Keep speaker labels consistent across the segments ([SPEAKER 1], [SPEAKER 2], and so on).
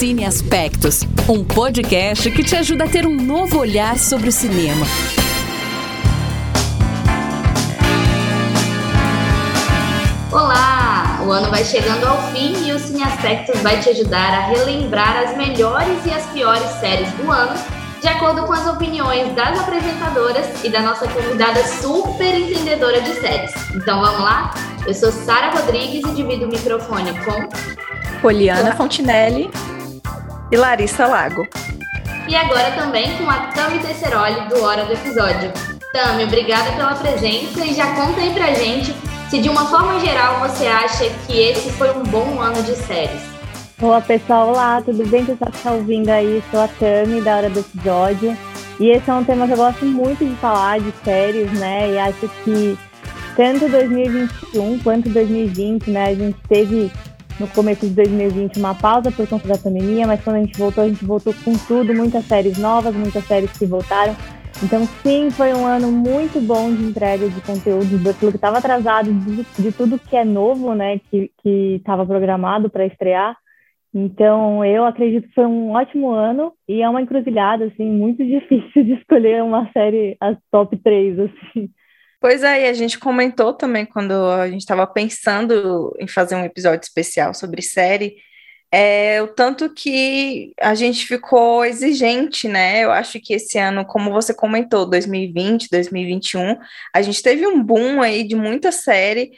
[SPEAKER 1] Cine Aspectos, um podcast que te ajuda a ter um novo olhar sobre o cinema.
[SPEAKER 2] Olá! O ano vai chegando ao fim e o Cine Aspectos vai te ajudar a relembrar as melhores e as piores séries do ano, de acordo com as opiniões das apresentadoras e da nossa convidada super entendedora de séries. Então vamos lá? Eu sou Sara Rodrigues e divido o microfone com
[SPEAKER 3] Poliana Fontinelli e Larissa Lago.
[SPEAKER 2] E agora também com a Tami Tesseroli do Hora do Episódio. Tami, obrigada pela presença e já conta aí pra gente se de uma forma geral você acha que esse foi um bom ano de séries.
[SPEAKER 4] Olá pessoal, olá, tudo bem? Pessoal que está ouvindo aí, sou a Tami da Hora do Episódio. E esse é um tema que eu gosto muito de falar, de séries, né? E acho que tanto 2021 quanto 2020, né? A gente teve no começo de 2020 uma pausa por conta da pandemia, mas quando a gente voltou, a gente voltou com tudo, muitas séries novas, muitas séries que voltaram. Então, sim, foi um ano muito bom de entrega de conteúdo, daquilo que estava atrasado, de, de, tudo que é novo, né, que estava programado para estrear. Então, eu acredito que foi um ótimo ano e é uma encruzilhada, assim, muito difícil de escolher uma série, as top 3, assim.
[SPEAKER 3] Pois é, e a gente comentou também quando a gente estava pensando em fazer um episódio especial sobre série, é, o tanto que a gente ficou exigente, né? Eu acho que esse ano, como você comentou, 2020, 2021, a gente teve um boom aí de muita série,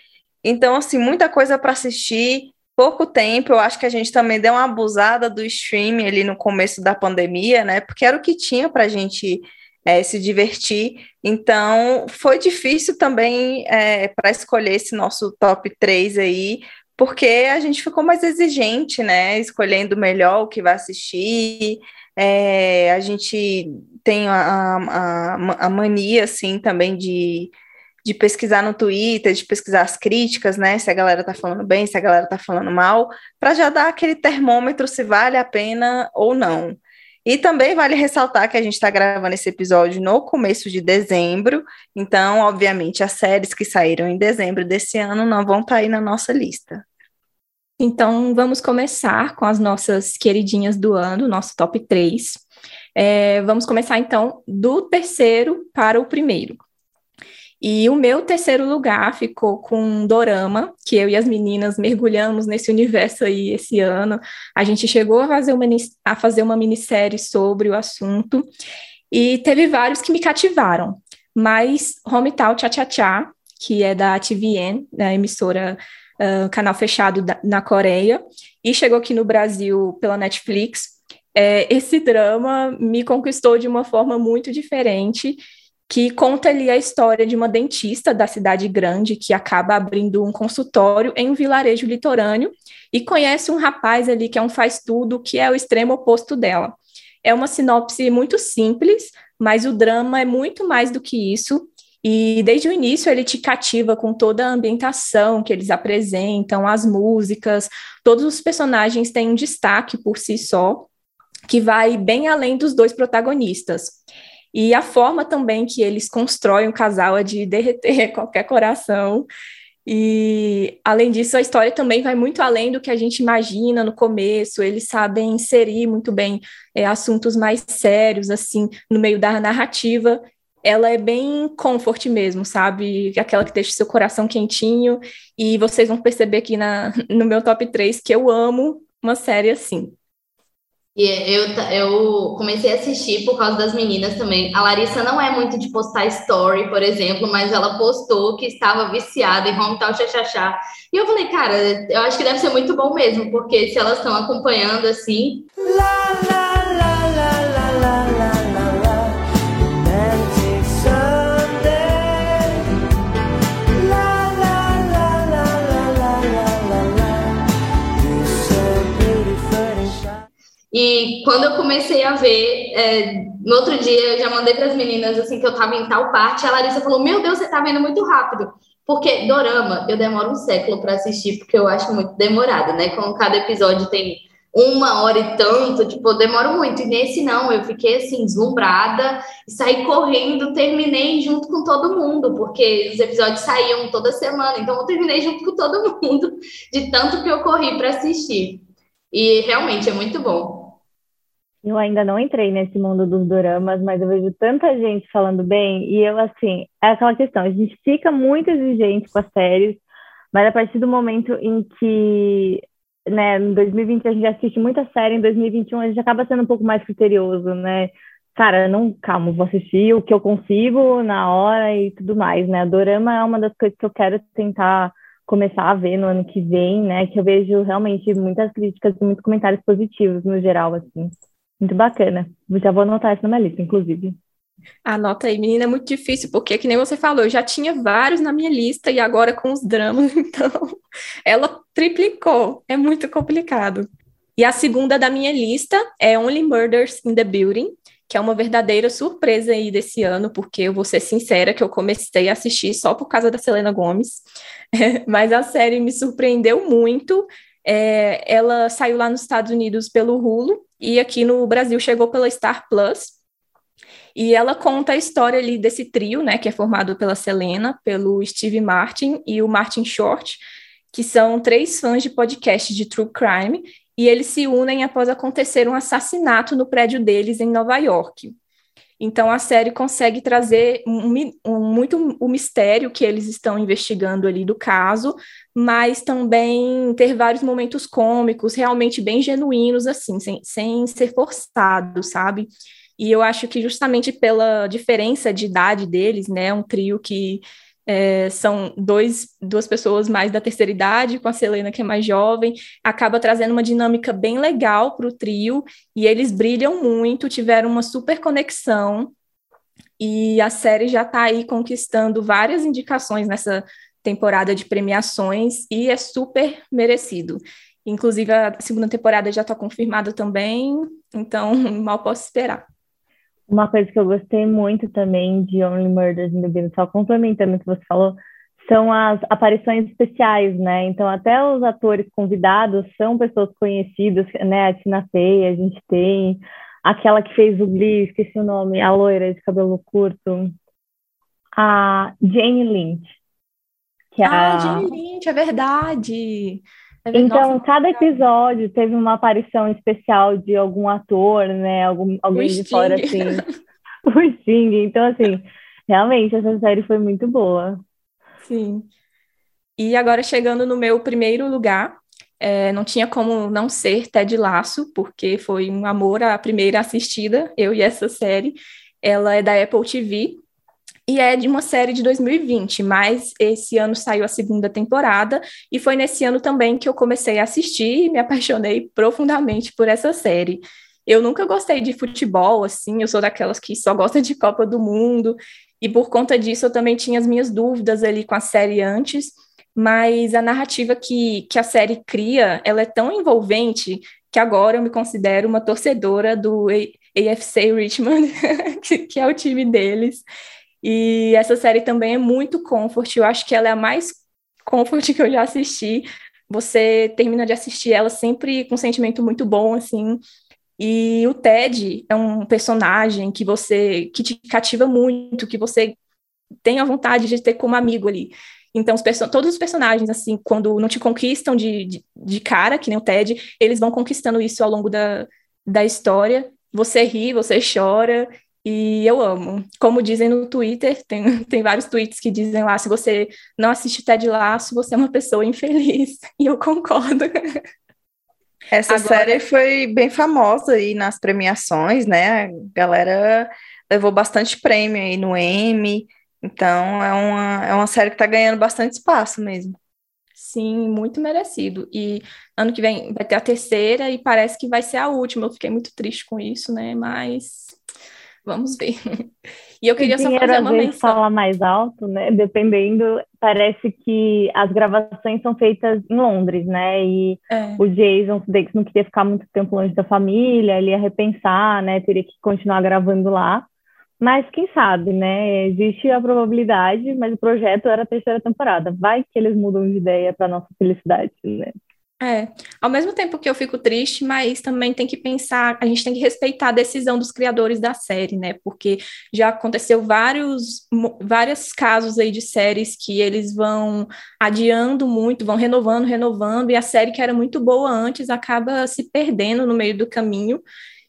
[SPEAKER 3] então, assim, muita coisa para assistir, pouco tempo. Eu acho que a gente também deu uma abusada do streaming ali no começo da pandemia, né? Porque era o que tinha para a gente é, se divertir. Então, foi difícil também é, para escolher esse nosso top 3 aí, porque a gente ficou mais exigente, né? Escolhendo melhor o que vai assistir. É, a gente tem a, a, a, mania, assim, também de, de pesquisar no Twitter, de pesquisar as críticas, né? Se a galera tá falando bem, se a galera tá falando mal, para já dar aquele termômetro se vale a pena ou não. E também vale ressaltar que a gente está gravando esse episódio no começo de dezembro, então, obviamente, as séries que saíram em dezembro desse ano não vão estar tá aí na nossa lista.
[SPEAKER 5] Então, vamos começar com as nossas queridinhas do ano, nosso top 3. É, vamos começar, então, do terceiro para o primeiro. E o meu terceiro lugar ficou com Dorama, que eu e as meninas mergulhamos nesse universo aí esse ano. A gente chegou a fazer uma, a fazer uma minissérie sobre o assunto e teve vários que me cativaram. Mas Hometown Cha Cha Cha, que é da TVN, da emissora uh, canal fechado da, na Coreia, e chegou aqui no Brasil pela Netflix. É, esse drama me conquistou de uma forma muito diferente que conta ali a história de uma dentista da cidade grande que acaba abrindo um consultório em um vilarejo litorâneo e conhece um rapaz ali que é um faz-tudo, que é o extremo oposto dela. É uma sinopse muito simples, mas o drama é muito mais do que isso. E desde o início ele te cativa com toda a ambientação que eles apresentam, as músicas, todos os personagens têm um destaque por si só, que vai bem além dos dois protagonistas. E a forma também que eles constroem o casal é de derreter qualquer coração. E, além disso, a história também vai muito além do que a gente imagina no começo. Eles sabem inserir muito bem é, assuntos mais sérios, assim, no meio da narrativa. Ela é bem comfort mesmo, sabe? Aquela que deixa seu coração quentinho. E vocês vão perceber aqui na, no meu top 3 que eu amo uma série assim.
[SPEAKER 2] E eu, eu comecei a assistir por causa das meninas também. A Larissa não é muito de postar story, por exemplo, mas ela postou que estava viciada em Hometown Chachachá. E eu falei, cara, eu acho que deve ser muito bom mesmo, porque se elas estão acompanhando assim. Lá, lá, E quando eu comecei a ver, é, no outro dia eu já mandei para as meninas assim que eu estava em tal parte, a Larissa falou: Meu Deus, você está vendo muito rápido. Porque dorama eu demoro um século para assistir, porque eu acho muito demorado, né? Como cada episódio tem uma hora e tanto, tipo, eu demoro muito. E nesse não, eu fiquei assim, deslumbrada, saí correndo, terminei junto com todo mundo, porque os episódios saíam toda semana, então eu terminei junto com todo mundo, de tanto que eu corri para assistir. E realmente é muito bom.
[SPEAKER 4] Eu ainda não entrei nesse mundo dos doramas, mas eu vejo tanta gente falando bem, e eu, assim, é aquela questão, a gente fica muito exigente com as séries, mas a partir do momento em que, né, em 2020 a gente assiste muita série, em 2021 a gente acaba sendo um pouco mais criterioso, né? Cara, não, calma, vou assistir o que eu consigo na hora e tudo mais, né? Dorama é uma das coisas que eu quero tentar começar a ver no ano que vem, né? Que eu vejo realmente muitas críticas e muitos comentários positivos no geral, assim. Muito bacana. Já vou anotar isso na minha lista, inclusive.
[SPEAKER 5] Anota aí, menina, é muito difícil, porque, que nem você falou, eu já tinha vários na minha lista e agora com os dramas, então ela triplicou. É muito complicado. E a segunda da minha lista é Only Murders in the Building, que é uma verdadeira surpresa aí desse ano, porque eu vou ser sincera que eu comecei a assistir só por causa da Selena Gomes, mas a série me surpreendeu muito. É, ela saiu lá nos Estados Unidos pelo Hulu e aqui no Brasil chegou pela Star Plus. E ela conta a história ali desse trio, né, que é formado pela Selena, pelo Steve Martin e o Martin Short, que são três fãs de podcast de true crime, e eles se unem após acontecer um assassinato no prédio deles em Nova York. Então a série consegue trazer um, um, muito o mistério que eles estão investigando ali do caso, mas também ter vários momentos cômicos, realmente bem genuínos, assim, sem, sem ser forçado, sabe? E eu acho que justamente pela diferença de idade deles, né, um trio que é, são dois, duas pessoas mais da terceira idade, com a Selena, que é mais jovem, acaba trazendo uma dinâmica bem legal para o trio, e eles brilham muito, tiveram uma super conexão, e a série já está aí conquistando várias indicações nessa temporada de premiações, e é super merecido. Inclusive, a segunda temporada já está confirmada também, então mal posso esperar.
[SPEAKER 4] Uma coisa que eu gostei muito também de Only Murders in the Building, só complementando o que você falou, são as aparições especiais, né? Então, até os atores convidados são pessoas conhecidas, né? A Tina Fey, a gente tem aquela que fez o Glee, esqueci o nome, a loira de cabelo curto, a Jane Lynch.
[SPEAKER 5] Que é ah, a... Jane Lynch, é verdade!
[SPEAKER 4] É então, Nossa, cada episódio teve uma aparição especial de algum ator, né? Algum, alguém de fora, assim. o Sting. Então, assim, realmente, essa série foi muito boa.
[SPEAKER 5] Sim. E agora, chegando no meu primeiro lugar, é, não tinha como não ser Ted Laço, porque foi um amor à primeira assistida, eu e essa série. Ela é da Apple TV, e é de uma série de 2020, mas esse ano saiu a segunda temporada e foi nesse ano também que eu comecei a assistir e me apaixonei profundamente por essa série. Eu nunca gostei de futebol, assim, eu sou daquelas que só gosta de Copa do Mundo, e por conta disso eu também tinha as minhas dúvidas ali com a série antes, mas a narrativa que, que a série cria, ela é tão envolvente que agora eu me considero uma torcedora do AFC Richmond, que, que é o time deles. E essa série também é muito comfort, eu acho que ela é a mais comfort que eu já assisti. Você termina de assistir ela sempre com um sentimento muito bom, assim. E o Ted é um personagem que você que te cativa muito, que você tem a vontade de ter como amigo ali. Então, os todos os personagens, assim, quando não te conquistam de, de, de, cara, que nem o Ted, eles vão conquistando isso ao longo da, da história. Você ri, você chora, e eu amo. Como dizem no Twitter, tem, tem vários tweets que dizem lá: se você não assiste Ted Laço, você é uma pessoa infeliz. E eu concordo.
[SPEAKER 3] Essa Agora... série foi bem famosa aí nas premiações, né? A galera levou bastante prêmio aí no Emmy. Então é uma, é uma série que está ganhando bastante espaço mesmo.
[SPEAKER 5] Sim, muito merecido. E ano que vem vai ter a terceira e parece que vai ser a última. Eu fiquei muito triste com isso, né? Mas Vamos ver. E eu queria só fazer uma menção.
[SPEAKER 4] fala mais alto, né? Dependendo, parece que as gravações são feitas em Londres, né? E é. o Jason Sudeikis não queria ficar muito tempo longe da família, ele ia repensar, né? Teria que continuar gravando lá. Mas quem sabe, né? Existe a probabilidade, mas o projeto era a terceira temporada. Vai que eles mudam de ideia para nossa felicidade, né?
[SPEAKER 5] É, ao mesmo tempo que eu fico triste, mas também tem que pensar, a gente tem que respeitar a decisão dos criadores da série, né? Porque já aconteceu vários, vários casos aí de séries que eles vão adiando muito, vão renovando, renovando, e a série que era muito boa antes acaba se perdendo no meio do caminho.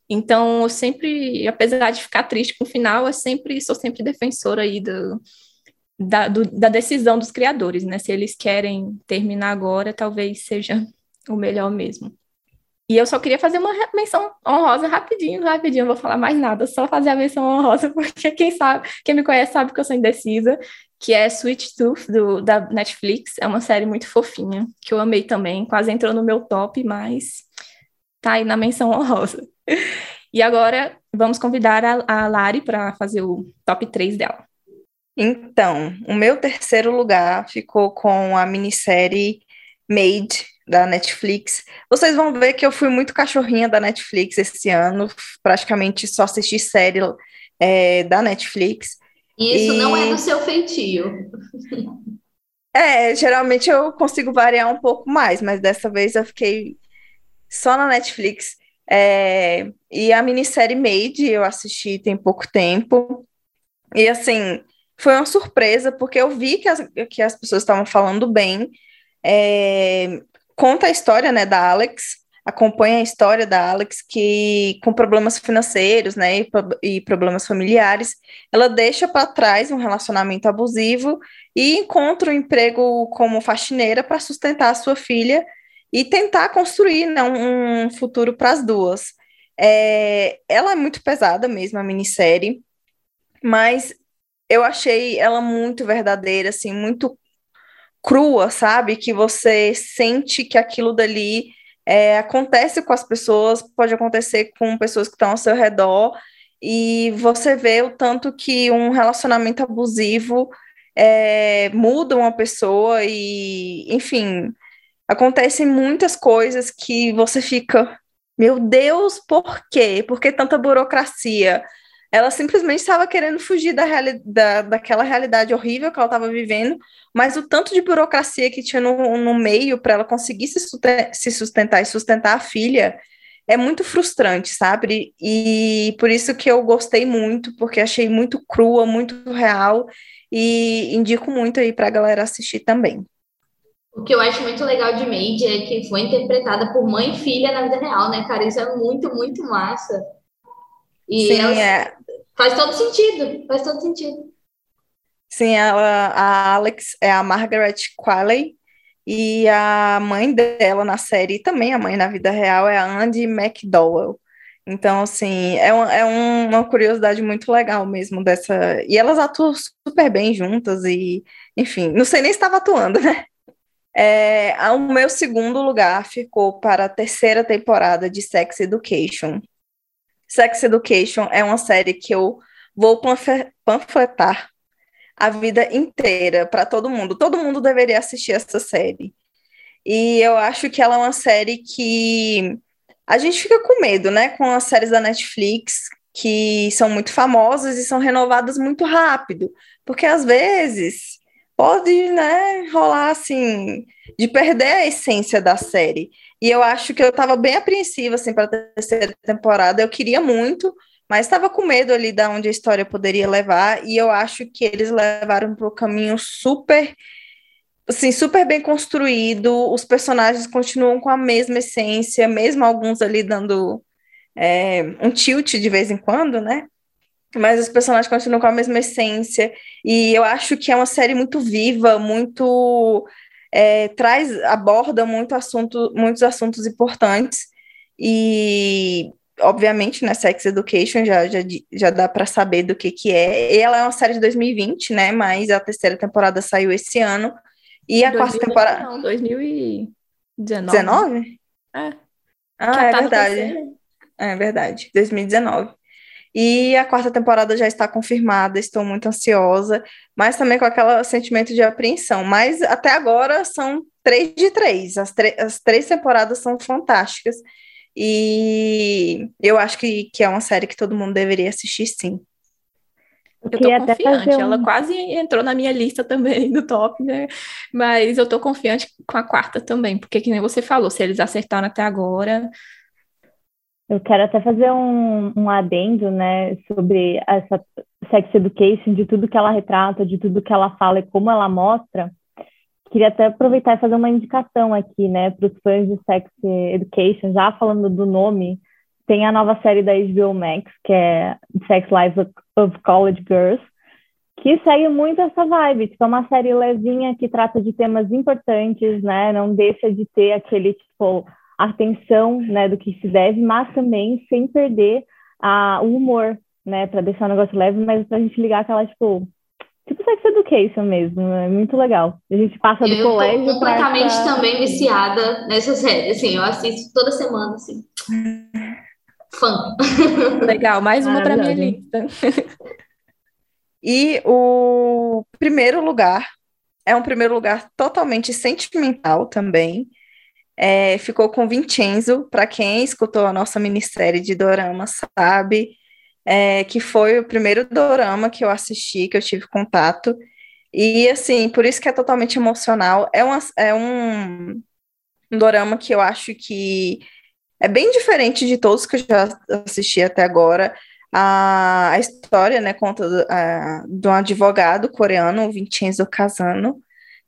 [SPEAKER 5] Então, eu sempre, apesar de ficar triste com o final, eu sempre sou sempre defensora aí do, da, do, da decisão dos criadores, né? Se eles querem terminar agora, talvez seja o melhor mesmo. E eu só queria fazer uma menção honrosa rapidinho, rapidinho, não vou falar mais nada, só fazer a menção honrosa, porque quem sabe, quem me conhece sabe que eu sou indecisa, que é Sweet Tooth, do, da Netflix, é uma série muito fofinha, que eu amei também, quase entrou no meu top, mas tá aí na menção honrosa. E agora vamos convidar a, a Lari para fazer o top 3 dela.
[SPEAKER 3] Então, o meu terceiro lugar ficou com a minissérie Made, da Netflix. Vocês vão ver que eu fui muito cachorrinha da Netflix esse ano, praticamente só assisti série é, da Netflix.
[SPEAKER 2] Isso e... não é do seu feitio.
[SPEAKER 3] É, geralmente eu consigo variar um pouco mais, mas dessa vez eu fiquei só na Netflix. É, e a minissérie Made eu assisti tem pouco tempo. E assim, foi uma surpresa, porque eu vi que as, que as pessoas estavam falando bem. É, conta a história né, da Alex, acompanha a história da Alex, que com problemas financeiros né, e, e problemas familiares, ela deixa para trás um relacionamento abusivo e encontra um emprego como faxineira para sustentar a sua filha e tentar construir né, um, um futuro para as duas. É, ela é muito pesada mesmo, a minissérie, mas eu achei ela muito verdadeira, assim, muito crua, sabe? Que você sente que aquilo dali é, acontece com as pessoas, pode acontecer com pessoas que estão ao seu redor, e você vê o tanto que um relacionamento abusivo é, muda uma pessoa e, enfim, acontecem muitas coisas que você fica, meu Deus, por quê? Por que tanta burocracia? Ela simplesmente estava querendo fugir da, reali da, daquela realidade horrível que ela estava vivendo, mas o tanto de burocracia que tinha no, no meio para ela conseguir se, se sustentar e sustentar a filha é muito frustrante, sabe? E por isso que eu gostei muito, porque achei muito crua, muito real, e indico muito aí para a galera assistir também.
[SPEAKER 2] O que eu acho muito legal de Made é que foi interpretada por mãe e filha na vida real, né, cara? Isso é muito, muito massa. E Sim, é. faz todo sentido, faz todo sentido.
[SPEAKER 3] Sim, ela, a Alex é a Margaret Qualley e a mãe dela na série, também a mãe na vida real, é a Andy McDowell. Então, assim, é, uma, é uma curiosidade muito legal mesmo dessa. E elas atuam super bem juntas, e, enfim, não sei nem se estava atuando, né? É, o meu segundo lugar ficou para a terceira temporada de Sex Education. Sex Education é uma série que eu vou panfletar a vida inteira para todo mundo. Todo mundo deveria assistir essa série. E eu acho que ela é uma série que a gente fica com medo, né? Com as séries da Netflix, que são muito famosas e são renovadas muito rápido. Porque às vezes pode, né, rolar assim, de perder a essência da série. E eu acho que eu estava bem apreensiva assim para a terceira temporada. Eu queria muito, mas estava com medo ali da onde a história poderia levar. E eu acho que eles levaram para o caminho super, assim, super bem construído. Os personagens continuam com a mesma essência, mesmo alguns ali dando é, um tilt de vez em quando, né? mas os personagens continuam com a mesma essência, e eu acho que é uma série muito viva, muito é, traz, aborda muito assunto, muitos assuntos importantes, e obviamente, né, Sex Education já, já, já dá para saber do que que é, e ela é uma série de 2020, né, mas a terceira temporada saiu esse ano, e a 2020, quarta temporada...
[SPEAKER 5] Não, 2019.
[SPEAKER 3] 19?
[SPEAKER 5] É.
[SPEAKER 3] Ah, é tá verdade. É verdade, 2019. E a quarta temporada já está confirmada, estou muito ansiosa, mas também com aquele sentimento de apreensão. Mas até agora são três de três, as, as três temporadas são fantásticas. E eu acho que, que é uma série que todo mundo deveria assistir, sim.
[SPEAKER 5] Eu tô confiante. Um... Ela quase entrou na minha lista também do top, né? Mas eu tô confiante com a quarta também, porque que nem você falou, se eles acertaram até agora.
[SPEAKER 4] Eu quero até fazer um, um adendo, né, sobre essa sex education, de tudo que ela retrata, de tudo que ela fala e como ela mostra. Queria até aproveitar e fazer uma indicação aqui, né, para os fãs de sex education, já falando do nome, tem a nova série da HBO Max, que é Sex Lives of College Girls, que segue muito essa vibe. Tipo, é uma série levinha que trata de temas importantes, né? Não deixa de ter aquele, tipo, atenção, né, do que se deve, mas também sem perder a, o humor, né? Para deixar o negócio leve, mas pra gente ligar aquela, tipo, tipo sex education mesmo, é muito legal. A gente passa do eu colégio.
[SPEAKER 2] Eu tô completamente essa... também viciada nessa série. Assim, eu assisto toda semana, assim fã.
[SPEAKER 5] Legal, mais uma para minha lista.
[SPEAKER 3] E o primeiro lugar é um primeiro lugar totalmente sentimental também. É, ficou com Vincenzo, para quem escutou a nossa minissérie de dorama sabe, é, que foi o primeiro dorama que eu assisti, que eu tive contato. E assim, por isso que é totalmente emocional. É, uma, é um, um dorama que eu acho que é bem diferente de todos que eu já assisti até agora. A, a história, né, conta do, a, de um advogado coreano, Vincenzo Casano,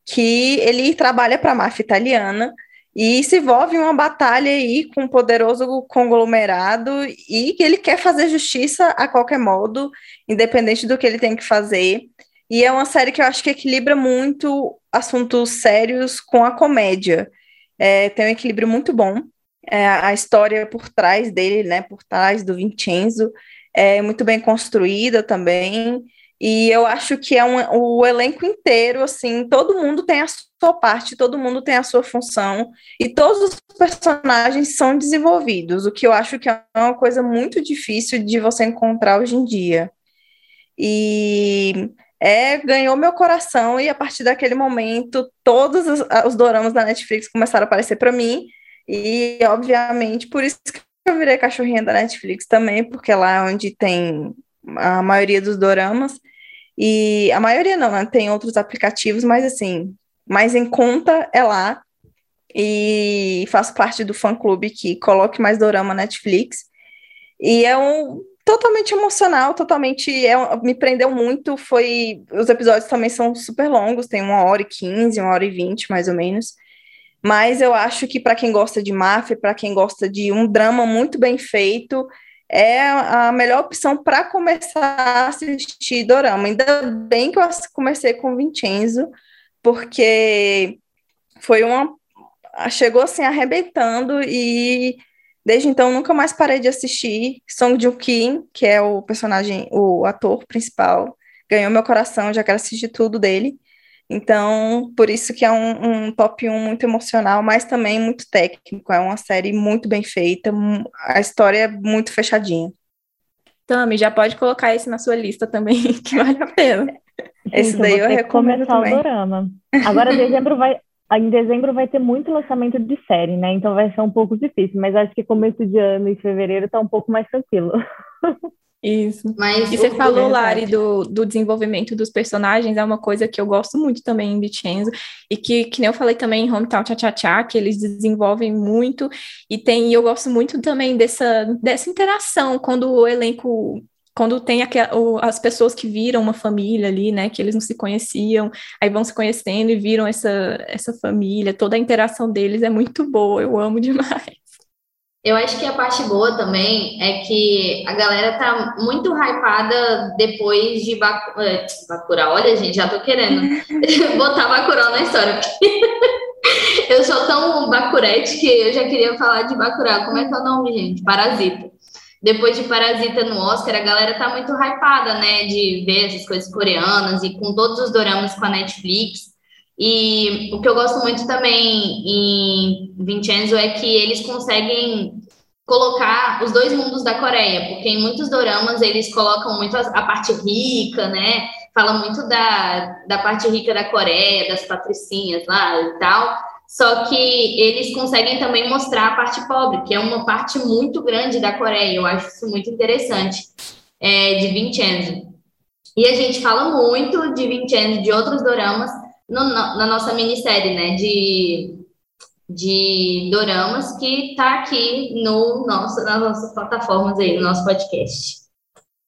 [SPEAKER 3] que ele trabalha para a máfia italiana e se envolve em uma batalha aí com um poderoso conglomerado e ele quer fazer justiça a qualquer modo, independente do que ele tem que fazer. E é uma série que eu acho que equilibra muito assuntos sérios com a comédia. É, tem um equilíbrio muito bom é, a história por trás dele, né, por trás do Vincenzo, é muito bem construída também, e eu acho que é um, o elenco inteiro, assim, todo mundo tem a sua parte, todo mundo tem a sua função, e todos os personagens são desenvolvidos, o que eu acho que é uma coisa muito difícil de você encontrar hoje em dia. E é, ganhou meu coração, e a partir daquele momento, todos os, os doramas da Netflix começaram a aparecer para mim, e, obviamente, por isso que eu virei cachorrinha da Netflix também, porque lá é onde tem a maioria dos doramas. E a maioria não, né? Tem outros aplicativos, mas assim, mais em conta é lá. E faço parte do fã-clube que coloque mais dorama Netflix. E é um totalmente emocional, totalmente é, me prendeu muito. Foi os episódios também são super longos, tem uma hora e quinze, uma hora e vinte, mais ou menos. Mas eu acho que para quem gosta de máfia, para quem gosta de um drama muito bem feito, é a melhor opção para começar a assistir Dorama. Ainda bem que eu comecei com Vincenzo, porque foi uma. Chegou assim arrebentando e desde então nunca mais parei de assistir. Song Joong Kim, que é o personagem, o ator principal, ganhou meu coração, já quero assistir tudo dele. Então, por isso que é um, um, top 1 muito emocional, mas também muito técnico. É uma série muito bem feita, a história é muito fechadinha.
[SPEAKER 5] Tami, já pode colocar esse na sua lista também, que vale a pena.
[SPEAKER 3] Esse daí eu recomendo
[SPEAKER 4] começar também. o dorama. Agora, dezembro vai, em dezembro vai ter muito lançamento de série, né? Então vai ser um pouco difícil, mas acho que começo de ano e fevereiro tá um pouco mais tranquilo.
[SPEAKER 5] Isso. Mas e você falou, Lari, do, do desenvolvimento dos personagens, é uma coisa que eu gosto muito também em Vincenzo, e que, que nem eu falei também em Hometown Cha Cha Cha, que eles desenvolvem muito, e tem, e eu gosto muito também dessa, dessa interação, quando o elenco quando tem as pessoas que viram uma família ali, né, que eles não se conheciam, aí vão se conhecendo e viram essa, essa família, toda a interação deles é muito boa, eu amo demais.
[SPEAKER 2] Eu acho que a parte boa também é que a galera tá muito hypada depois de Baku... É, Bakura. Olha, gente, já tô querendo botar Bacurau na história. eu sou tão bacurete que eu já queria falar de Bacurau. Como é que é o nome, gente? Parasita. Depois de Parasita no Oscar, a galera tá muito hypada, né? De ver essas coisas coreanas e com todos os doramas com a Netflix. E o que eu gosto muito também em Vincenzo é que eles conseguem colocar os dois mundos da Coreia, porque em muitos doramas eles colocam muito a, parte rica, né? Fala muito da, da parte rica da Coreia, das patricinhas lá e tal. Só que eles conseguem também mostrar a parte pobre, que é uma parte muito grande da Coreia. Eu acho isso muito interessante, é, de Vincenzo. E a gente fala muito de Vincenzo, de outros doramas, no, na nossa minissérie, né? De, de doramas que está aqui no nosso, nas nossas plataformas aí, no nosso podcast.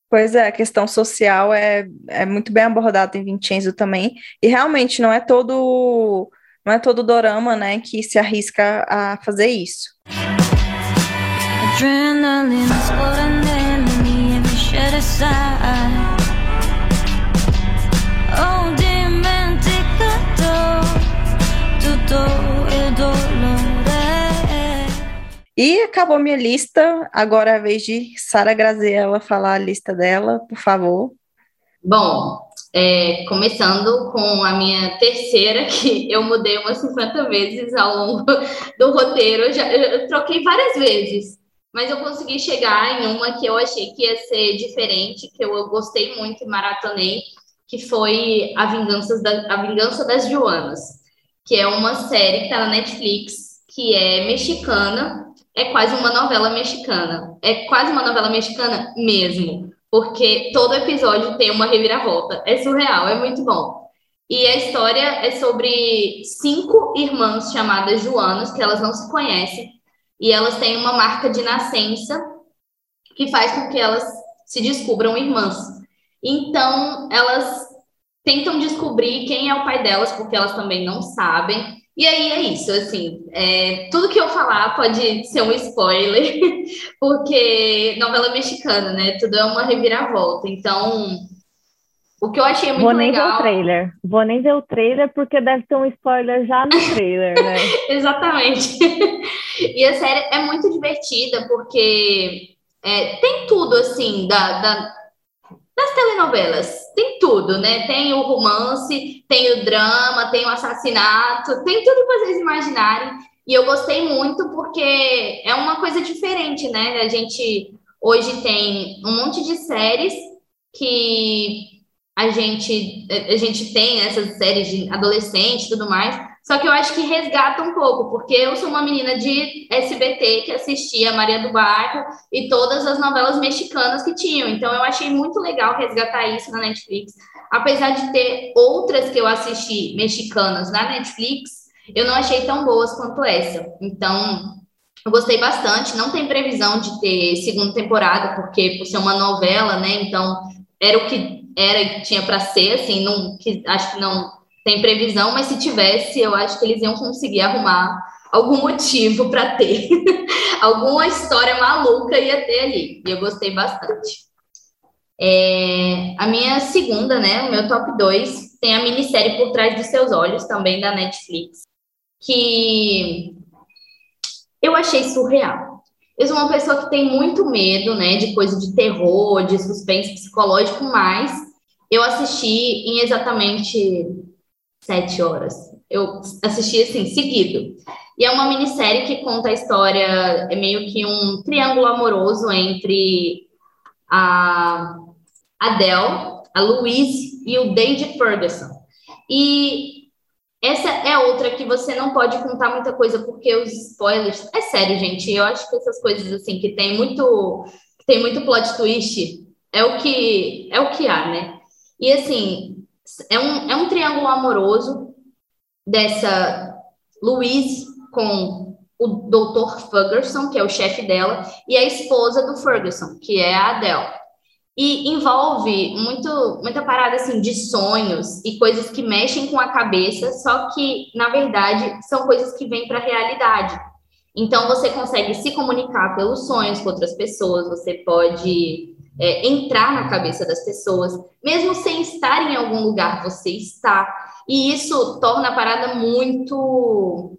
[SPEAKER 3] Pois é, a questão social é, é muito bem abordada em Vincenzo também, e realmente não é todo não é todo dorama, né, que se arrisca a fazer isso. Adrenaline, E acabou minha lista. Agora é a vez de Sara Graziella falar a lista dela, por favor.
[SPEAKER 2] Bom, é, começando com a minha terceira, que eu mudei umas 50 vezes ao longo do roteiro. Eu, já, eu troquei várias vezes, mas eu consegui chegar em uma que eu achei que ia ser diferente, que eu gostei muito e maratonei, que foi A Vingança, da, a Vingança das Joanas, que é uma série que está na Netflix, que é mexicana, é quase uma novela mexicana. É quase uma novela mexicana mesmo, porque todo episódio tem uma reviravolta. É surreal, é muito bom. E a história é sobre cinco irmãs chamadas Joanas, que elas não se conhecem, e elas têm uma marca de nascença que faz com que elas se descubram irmãs. Então, elas tentam descobrir quem é o pai delas, porque elas também não sabem. E aí é isso, assim, é, tudo que eu falar pode ser um spoiler, porque novela mexicana, né? Tudo é uma reviravolta. Então, o que eu achei muito
[SPEAKER 4] Vou nem
[SPEAKER 2] legal.
[SPEAKER 4] ver o trailer. Vou nem ver o trailer, porque deve ter um spoiler já no trailer, né?
[SPEAKER 2] Exatamente. e a série é muito divertida, porque é, tem tudo, assim, da, da das telenovelas. Tem tudo, né? Tem o romance, tem o drama, tem o assassinato, tem tudo que vocês imaginarem. E eu gostei muito porque é uma coisa diferente, né? A gente hoje tem um monte de séries que a gente, a gente tem essas séries de adolescente e tudo mais, só que eu acho que resgata um pouco, porque eu sou uma menina de SBT que assistia Maria do Bairro e todas as novelas mexicanas que tinham. Então eu achei muito legal resgatar isso na Netflix. Apesar de ter outras que eu assisti mexicanas na Netflix, eu não achei tão boas quanto essa. Então, eu gostei bastante. Não tem previsão de ter segunda temporada, porque por ser uma novela, né? Então, era o que era tinha para ser, assim, não, que, acho que não tem previsão, mas se tivesse, eu acho que eles iam conseguir arrumar algum motivo para ter. Alguma história maluca ia ter ali. E eu gostei bastante. É, a minha segunda, né, o meu top 2, tem a minissérie Por Trás dos Seus Olhos, também da Netflix, que eu achei surreal. Eu sou uma pessoa que tem muito medo, né, de coisa de terror, de suspense psicológico, mas eu assisti em exatamente sete horas. Eu assisti assim, seguido. E é uma minissérie que conta a história, é meio que um triângulo amoroso entre a Adele, a Louise e o David Ferguson. E essa é outra que você não pode contar muita coisa, porque os spoilers. É sério, gente. Eu acho que essas coisas assim que tem muito. tem muito plot twist é o que é o que há, né? E assim, é um, é um triângulo amoroso dessa Louise com o Dr. Ferguson, que é o chefe dela, e a esposa do Ferguson, que é a Adele. E envolve muito, muita parada assim de sonhos e coisas que mexem com a cabeça, só que, na verdade, são coisas que vêm para a realidade. Então, você consegue se comunicar pelos sonhos com outras pessoas, você pode é, entrar na cabeça das pessoas, mesmo sem estar em algum lugar, você está. E isso torna a parada muito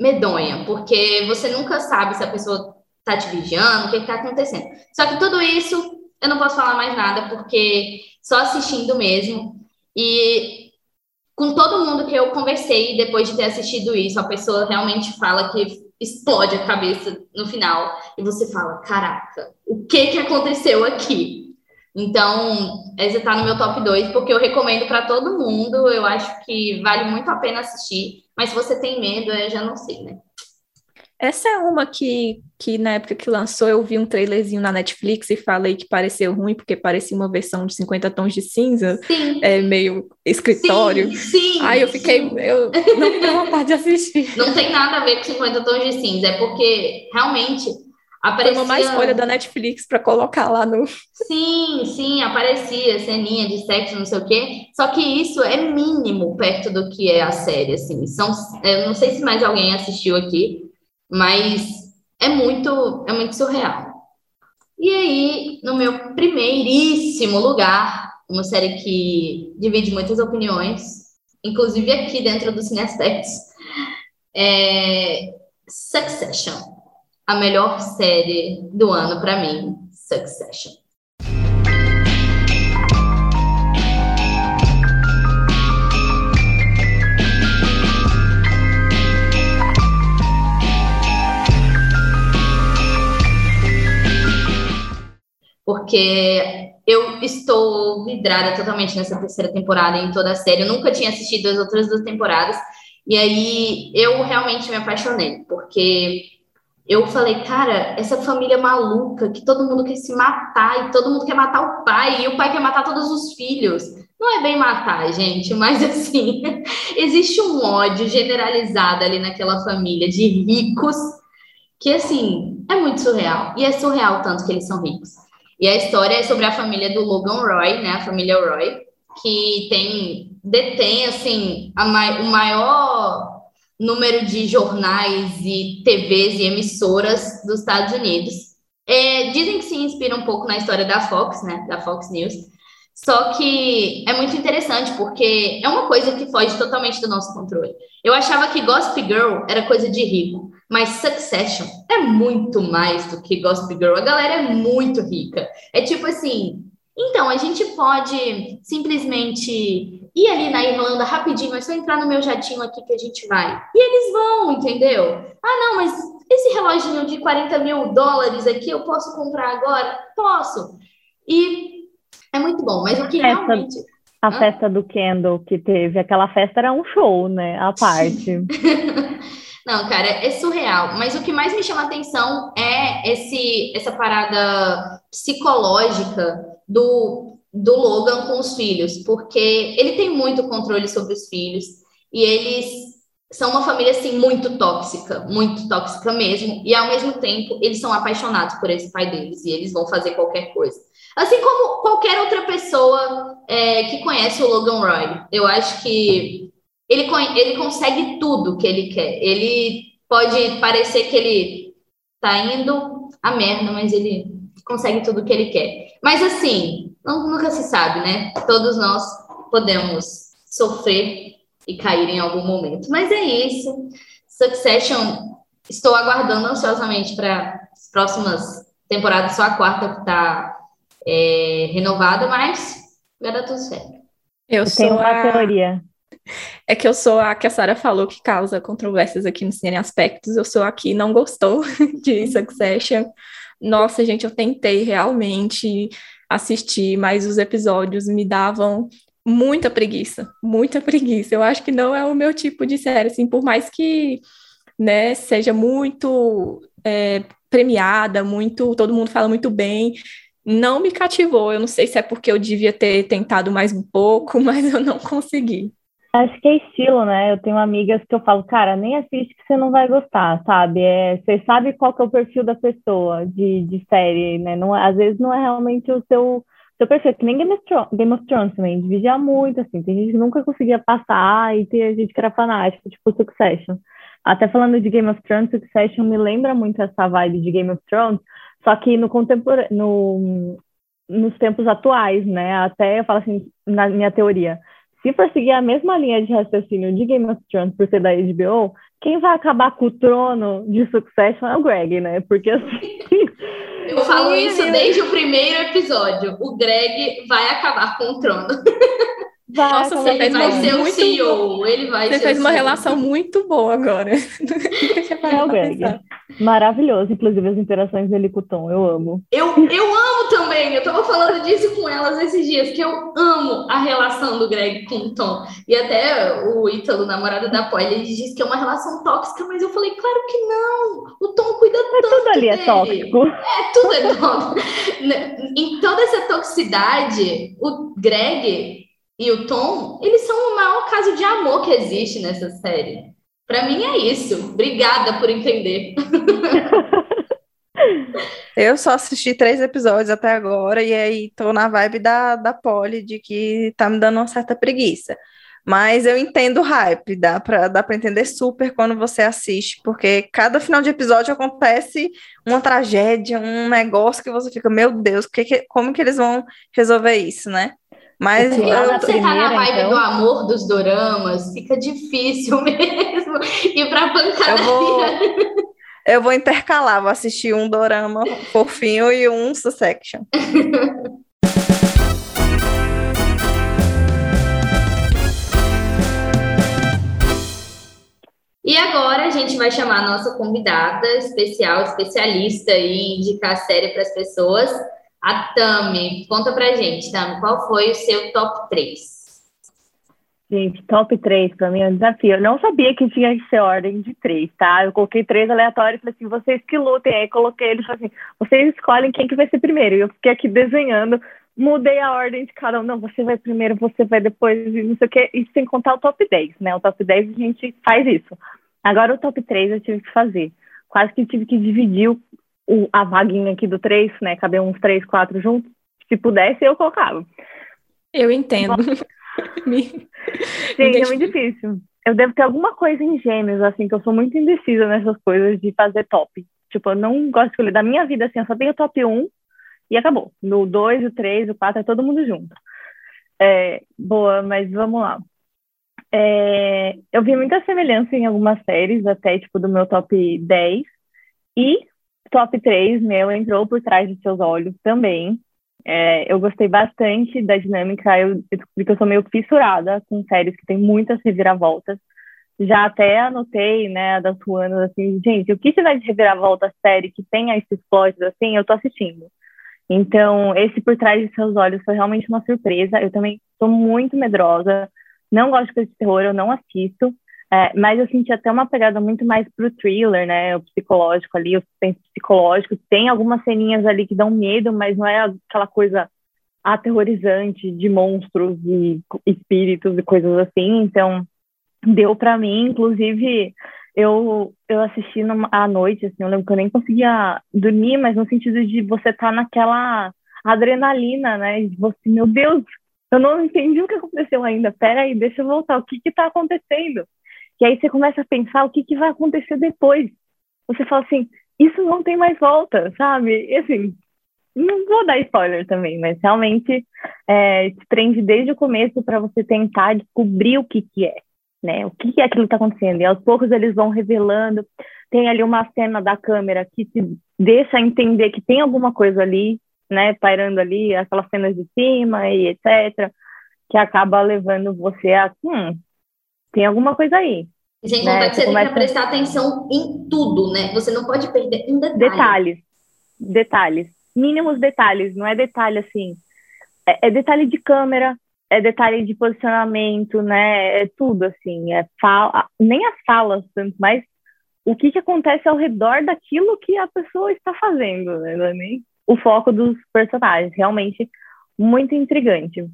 [SPEAKER 2] medonha, porque você nunca sabe se a pessoa está te vigiando, o que está acontecendo. Só que tudo isso eu não posso falar mais nada, porque só assistindo mesmo. E com todo mundo que eu conversei depois de ter assistido isso, a pessoa realmente fala que explode a cabeça no final e você fala, caraca, o que que aconteceu aqui? Então, esse está no meu top 2, porque eu recomendo para todo mundo, eu acho que vale muito a pena assistir, mas se você tem medo, eu já não sei, né?
[SPEAKER 5] Essa é uma que, que na época que lançou eu vi um trailerzinho na Netflix e falei que pareceu ruim porque parecia uma versão de 50 tons de cinza,
[SPEAKER 2] Sim.
[SPEAKER 5] é meio escritório.
[SPEAKER 2] Sim, sim.
[SPEAKER 5] Aí eu fiquei,
[SPEAKER 2] sim.
[SPEAKER 5] eu não deu vontade de assistir.
[SPEAKER 2] Não tem nada a ver com 50 tons de cinza, é porque realmente
[SPEAKER 5] Foi
[SPEAKER 2] aparecia.
[SPEAKER 5] uma má escolha da Netflix para colocar lá no.
[SPEAKER 2] Sim, sim, aparecia ceninha de sexo, não sei o quê. Só que isso é mínimo perto do que é a série, assim. São, eu não sei se mais alguém assistiu aqui, mas é muito, é muito surreal. E aí, no meu primeiríssimo lugar, uma série que divide muitas opiniões, inclusive aqui dentro do Cine Aspects, é Succession. A melhor série do ano para mim, Succession. Porque eu estou vidrada totalmente nessa terceira temporada em toda a série. Eu nunca tinha assistido as outras duas temporadas, e aí eu realmente me apaixonei, porque eu falei, cara, essa família maluca que todo mundo quer se matar e todo mundo quer matar o pai, e o pai quer matar todos os filhos. Não é bem matar, gente, mas assim, existe um ódio generalizado ali naquela família de ricos que assim é muito surreal. E é surreal tanto que eles são ricos. E a história é sobre a família do Logan Roy, né? A família Roy, que tem detém assim o maior número de jornais e TVs e emissoras dos Estados Unidos. É, dizem que se inspira um pouco na história da Fox, né? Da Fox News. Só que é muito interessante porque é uma coisa que foge totalmente do nosso controle. Eu achava que Gossip Girl era coisa de rico, mas Succession é muito mais do que Gossip Girl. A galera é muito rica. É tipo assim, então a gente pode simplesmente ir ali na Irlanda rapidinho, é só entrar no meu jatinho aqui que a gente vai. E eles vão, entendeu? Ah, não, mas esse reloginho de 40 mil dólares aqui eu posso comprar agora? Posso. E é muito bom, mas o que realmente.
[SPEAKER 4] A
[SPEAKER 2] Hã?
[SPEAKER 4] festa do Kendall que teve, aquela festa era um show, né? A parte.
[SPEAKER 2] Não, cara, é surreal. Mas o que mais me chama atenção é esse, essa parada psicológica do, do Logan com os filhos, porque ele tem muito controle sobre os filhos e eles são uma família assim muito tóxica, muito tóxica mesmo, e ao mesmo tempo eles são apaixonados por esse pai deles e eles vão fazer qualquer coisa. Assim como qualquer outra pessoa é, que conhece o Logan Roy. Eu acho que ele, ele consegue tudo que ele quer. Ele pode parecer que ele tá indo a merda, mas ele consegue tudo que ele quer. Mas assim, não- nunca se sabe, né? Todos nós podemos sofrer e cair em algum momento. Mas é isso. Succession, estou aguardando ansiosamente para as próximas temporadas, só a quarta que está renovada, mas vai dar tudo certo.
[SPEAKER 5] Eu
[SPEAKER 4] Eu tenho
[SPEAKER 5] sou
[SPEAKER 4] uma
[SPEAKER 5] a...
[SPEAKER 4] teoria.
[SPEAKER 5] É que eu sou a que a Sara falou que causa controvérsias aqui no Cine Aspectos. Eu sou a que não gostou de Succession. Nossa, gente, eu tentei realmente assistir, mas os episódios me davam muita preguiça, muita preguiça. Eu acho que não é o meu tipo de série, assim, por mais que, né, seja muito é, premiada, muito, todo mundo fala muito bem, não me cativou. Eu não sei se é porque eu devia ter tentado mais um pouco, mas eu não consegui.
[SPEAKER 4] Acho que é estilo, né? Eu tenho amigas que eu falo, cara, nem assiste que você não vai gostar, sabe? É, você sabe qual que é o perfil da pessoa de, de série, né? Não, é- às vezes não é realmente o seu, seu perfil, que nem Game of, Thrones, Game of Thrones também, dividia muito, assim. Tem gente que nunca conseguia passar e tem gente que era fanática, tipo Succession. Até falando de Game of Thrones, Succession me lembra muito essa vibe de Game of Thrones, só que no contemporâneo, no, nos tempos atuais, né? Até eu falo assim, na minha teoria, se for seguir a mesma linha de raciocínio de Game of Thrones por ser da HBO, quem vai acabar com o trono de Succession é o Greg, né? Porque assim.
[SPEAKER 2] Eu falo isso desde o primeiro episódio. O Greg vai acabar com o trono.
[SPEAKER 4] Vai
[SPEAKER 5] Nossa,
[SPEAKER 4] acabar
[SPEAKER 5] você
[SPEAKER 2] Ele
[SPEAKER 5] fez
[SPEAKER 2] vai ser o
[SPEAKER 5] muito
[SPEAKER 2] CEO. Ele vai
[SPEAKER 5] Você
[SPEAKER 2] ser
[SPEAKER 5] fez uma
[SPEAKER 2] CEO.
[SPEAKER 5] relação muito boa agora.
[SPEAKER 4] É. Maravilhoso, inclusive as interações dele com o Tom, eu amo.
[SPEAKER 2] Eu, eu amo também. Eu tava falando disso com elas esses dias, que eu amo a relação do Greg com o Tom. E até o Ítalo, namorado da Polly, ele disse que é uma relação tóxica, mas eu falei, claro que não. O Tom cuida
[SPEAKER 4] Mas
[SPEAKER 2] tanto
[SPEAKER 4] tudo ali é
[SPEAKER 2] dele.
[SPEAKER 4] tóxico.
[SPEAKER 2] É, tudo é tóxico. em toda essa toxicidade, o Greg e o Tom, eles são o maior caso de amor que existe nessa série. Pra mim é isso. Obrigada por entender.
[SPEAKER 3] Eu só assisti três episódios até agora e aí tô na vibe da, da Polly de que tá me dando uma certa preguiça. Mas eu entendo o hype, dá pra, dá pra entender super quando você assiste, porque cada final de episódio acontece uma tragédia, um negócio que você fica, meu Deus, que que- como que eles vão resolver isso, né? Mas
[SPEAKER 2] E
[SPEAKER 3] eu
[SPEAKER 4] na
[SPEAKER 2] quando você tá na vibe
[SPEAKER 4] então.
[SPEAKER 2] do amor dos doramas, fica difícil mesmo ir pra pancadaria.
[SPEAKER 3] Eu vou, eu vou intercalar, vou assistir um dorama fofinho e um Sussection.
[SPEAKER 2] E agora a gente vai chamar a nossa convidada especial, especialista em indicar série para as pessoas, a Tami. Conta pra gente, Tami, qual foi o seu top 3?
[SPEAKER 4] Gente, top 3 para mim é um desafio. Eu não sabia que tinha que ser ordem de três, tá? Eu coloquei três aleatórios e falei assim, vocês que lutem. Aí coloquei ele falei assim, vocês escolhem quem que vai ser primeiro. E eu fiquei aqui desenhando, mudei a ordem de cada um. Não, você vai primeiro, você vai depois, não sei o quê. E sem contar o top 10, né? O top 10 a gente faz isso. Agora o top 3 eu tive que fazer. Quase que tive que dividir o, a vaguinha aqui do 3, né? Caber uns 3, 4 juntos. Se pudesse, eu colocava.
[SPEAKER 5] Eu entendo. Me-
[SPEAKER 4] Gente, é muito difícil. Eu devo ter alguma coisa em gêmeos, assim, que eu sou muito indecisa nessas coisas de fazer top. Tipo, eu não gosto de escolher. Da minha vida, assim, eu só tenho top 1 e acabou. No 2, o 3, o 4 é todo mundo junto. É, boa, mas vamos lá. É, eu vi muita semelhança em algumas séries, até, tipo, do meu top 10. E top 3 meu entrou por trás de seus olhos também. É, eu gostei bastante da dinâmica. Eu eu descobri que eu sou meio fissurada com séries que tem muitas reviravoltas. Já até anotei, né, das Ruanas, assim, gente, o que tiver de reviravolta série que tenha esses plots assim, eu tô assistindo. Então, esse Por Trás de Seus Olhos foi realmente uma surpresa. Eu também sou muito medrosa, não gosto de terror, eu não assisto. É, mas eu senti até uma pegada muito mais pro thriller, né? O psicológico ali, o suspense psicológico. Tem algumas ceninhas ali que dão medo, mas não é aquela coisa aterrorizante de monstros e espíritos e coisas assim. Então, deu para mim. Inclusive, eu, eu assisti numa, à noite, assim, eu lembro que eu nem conseguia dormir, mas no sentido de você estar tá naquela adrenalina, né? De você, meu Deus, eu não entendi o que aconteceu ainda. Peraí, deixa eu voltar. O que está acontecendo? E aí você começa a pensar o que, que vai acontecer depois. Você fala assim, isso não tem mais volta, sabe? E assim, não vou dar spoiler também, mas realmente é, te prende desde o começo para você tentar descobrir o que, que é, né? O que, que é aquilo que está acontecendo. E aos poucos eles vão revelando. Tem ali uma cena da câmera que te deixa entender que tem alguma coisa ali, né? Pairando ali, aquelas cenas de cima e etc. Que acaba levando você a. Hum, tem alguma coisa aí.
[SPEAKER 2] Sem
[SPEAKER 4] Né,
[SPEAKER 2] contar que
[SPEAKER 4] você
[SPEAKER 2] você tem que prestar atenção em tudo, né? Você não pode perder um detalhe.
[SPEAKER 4] Detalhes. Detalhes. Mínimos detalhes. Não é detalhe assim. É, é detalhe de câmera, é detalhe de posicionamento, né? É tudo assim. É fala, nem as falas, mais o que, que acontece ao redor daquilo que a pessoa está fazendo, né? Não é nem o foco dos personagens. Realmente muito intrigante.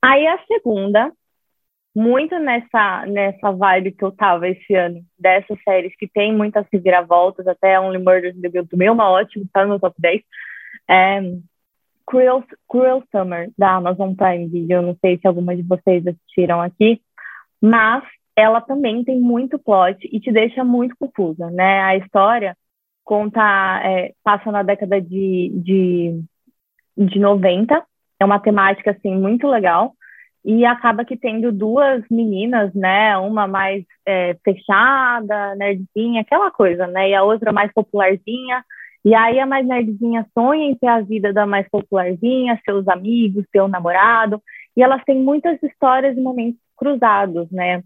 [SPEAKER 4] Aí a segunda, muito nessa, nessa vibe que eu tava esse ano, dessas séries que tem muitas reviravoltas, até Only Murders in the Building também uma ótima, tá no top 10. É, Cruel, Cruel Summer, da Amazon Prime Video, eu não sei se alguma de vocês assistiram aqui, mas ela também tem muito plot e te deixa muito confusa, né? A história conta, é, passa na década de, de, de 90, é uma temática, assim, muito legal, e acaba que tendo duas meninas, né? Uma mais é, fechada, nerdzinha, aquela coisa, né? E a outra mais popularzinha. E aí a mais nerdzinha sonha em ter a vida da mais popularzinha, seus amigos, seu namorado. E elas têm muitas histórias e momentos cruzados, né?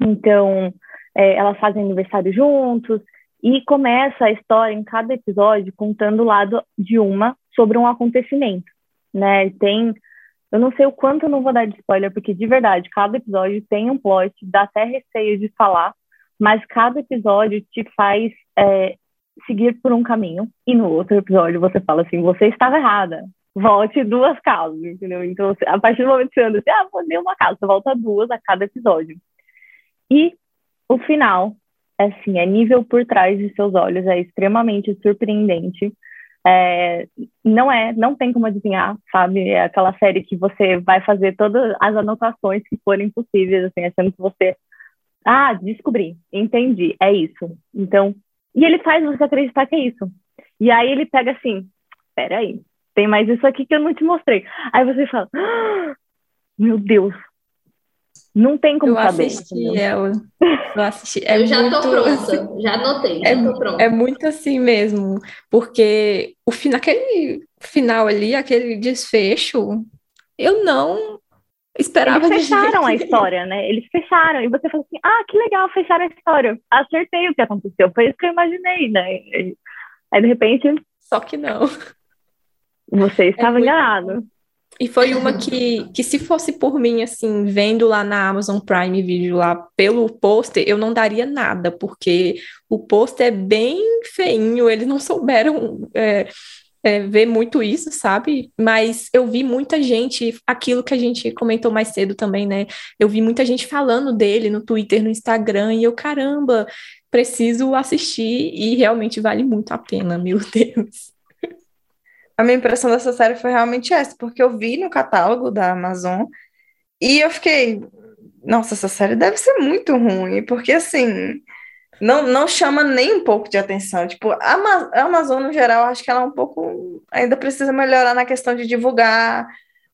[SPEAKER 4] Então, é, elas fazem aniversário juntos. E começa a história em cada episódio contando o lado de uma sobre um acontecimento, né? Tem, eu não sei o quanto eu não vou dar de spoiler, porque de verdade, cada episódio tem um plot, dá até receio de falar, mas cada episódio te faz é, seguir por um caminho, e no outro episódio você fala assim, você estava errada, volte duas casas, entendeu? Então, a partir do momento que você anda assim, ah, vou ler uma casa, você volta duas a cada episódio. E o final, assim, é nível por trás de seus olhos, é extremamente surpreendente. É, não é, não tem como adivinhar, sabe? É aquela série que você vai fazer todas as anotações que forem possíveis, assim, achando que você, ah, descobri, entendi, é isso. Então, e ele faz você acreditar que é isso. E aí ele pega assim, peraí, tem mais isso aqui que eu não te mostrei. Aí você fala, ah, meu Deus, não tem como
[SPEAKER 5] eu
[SPEAKER 4] saber.
[SPEAKER 5] Assisti ela. Eu assisti.
[SPEAKER 2] É eu já muito, tô pronta, já anotei, já
[SPEAKER 5] é,
[SPEAKER 2] tô pronta.
[SPEAKER 5] É muito assim mesmo, porque o final, aquele final ali, aquele desfecho, eu não esperava.
[SPEAKER 4] Eles fecharam a história, né? Eles fecharam. E você falou assim: ah, que legal, fecharam a história. Acertei o que aconteceu. Foi isso que eu imaginei, né? Aí, de repente.
[SPEAKER 5] Só que não.
[SPEAKER 4] Você estava é enganado.
[SPEAKER 5] E foi uma que, que, se fosse por mim, assim, vendo lá na Amazon Prime Video, lá pelo pôster, eu não daria nada, porque o pôster é bem feinho, eles não souberam é, é, ver muito isso, sabe? Mas eu vi muita gente, aquilo que a gente comentou mais cedo também, né? Eu vi muita gente falando dele no Twitter, no Instagram, e eu, caramba, preciso assistir, e realmente vale muito a pena, meu Deus.
[SPEAKER 3] A minha impressão dessa série foi realmente essa, porque eu vi no catálogo da Amazon e eu fiquei, nossa, essa série deve ser muito ruim, porque assim, não, não chama nem um pouco de atenção. Tipo, a, Amazon, no geral, acho que ela é um pouco. Ainda precisa melhorar na questão de divulgar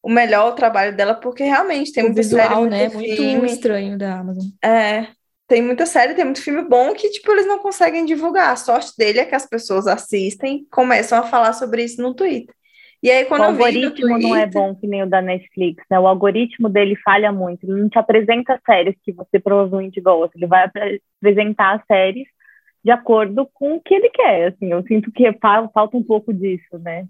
[SPEAKER 3] o melhor o trabalho dela, porque realmente tem muita
[SPEAKER 5] visual,
[SPEAKER 3] série,
[SPEAKER 5] né? Muito filme. estranho da Amazon.
[SPEAKER 3] É, tem muita série, tem muito filme bom que, tipo, eles não conseguem divulgar. A sorte dele é que as pessoas assistem e começam a falar sobre isso no Twitter. E aí, quando
[SPEAKER 4] o
[SPEAKER 3] algoritmo
[SPEAKER 4] Twitter... não é bom que nem o da Netflix, né? O algoritmo dele falha muito. Ele não te apresenta séries que você provavelmente gosta. Ele vai apresentar séries de acordo com o que ele quer. Assim, eu sinto que falta um pouco disso, né?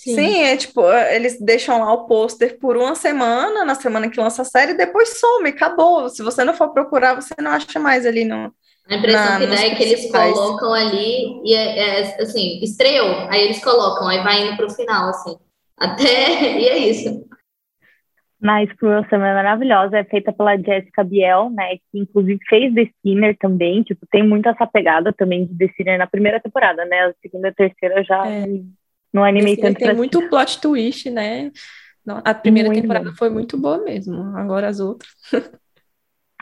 [SPEAKER 3] Sim. Sim, é tipo, eles deixam lá o pôster por uma semana, na semana que lança a série, depois some, acabou. Se você não for procurar, você não acha mais ali no.
[SPEAKER 2] A impressão na, que dá é que eles colocam ali e é, é, assim, estreou, aí eles colocam, aí vai indo para o final, assim. Até. e é isso.
[SPEAKER 4] Mas Cruel Summer é maravilhosa, é feita pela Jessica Biel, né, que inclusive fez The Sinner também, tipo, tem muito essa pegada também de The Sinner na primeira temporada, né, a segunda e a terceira já é. Não animei tanto.
[SPEAKER 5] Tem muito plot twist, né, a primeira muito temporada bom. foi muito boa mesmo, agora as outras.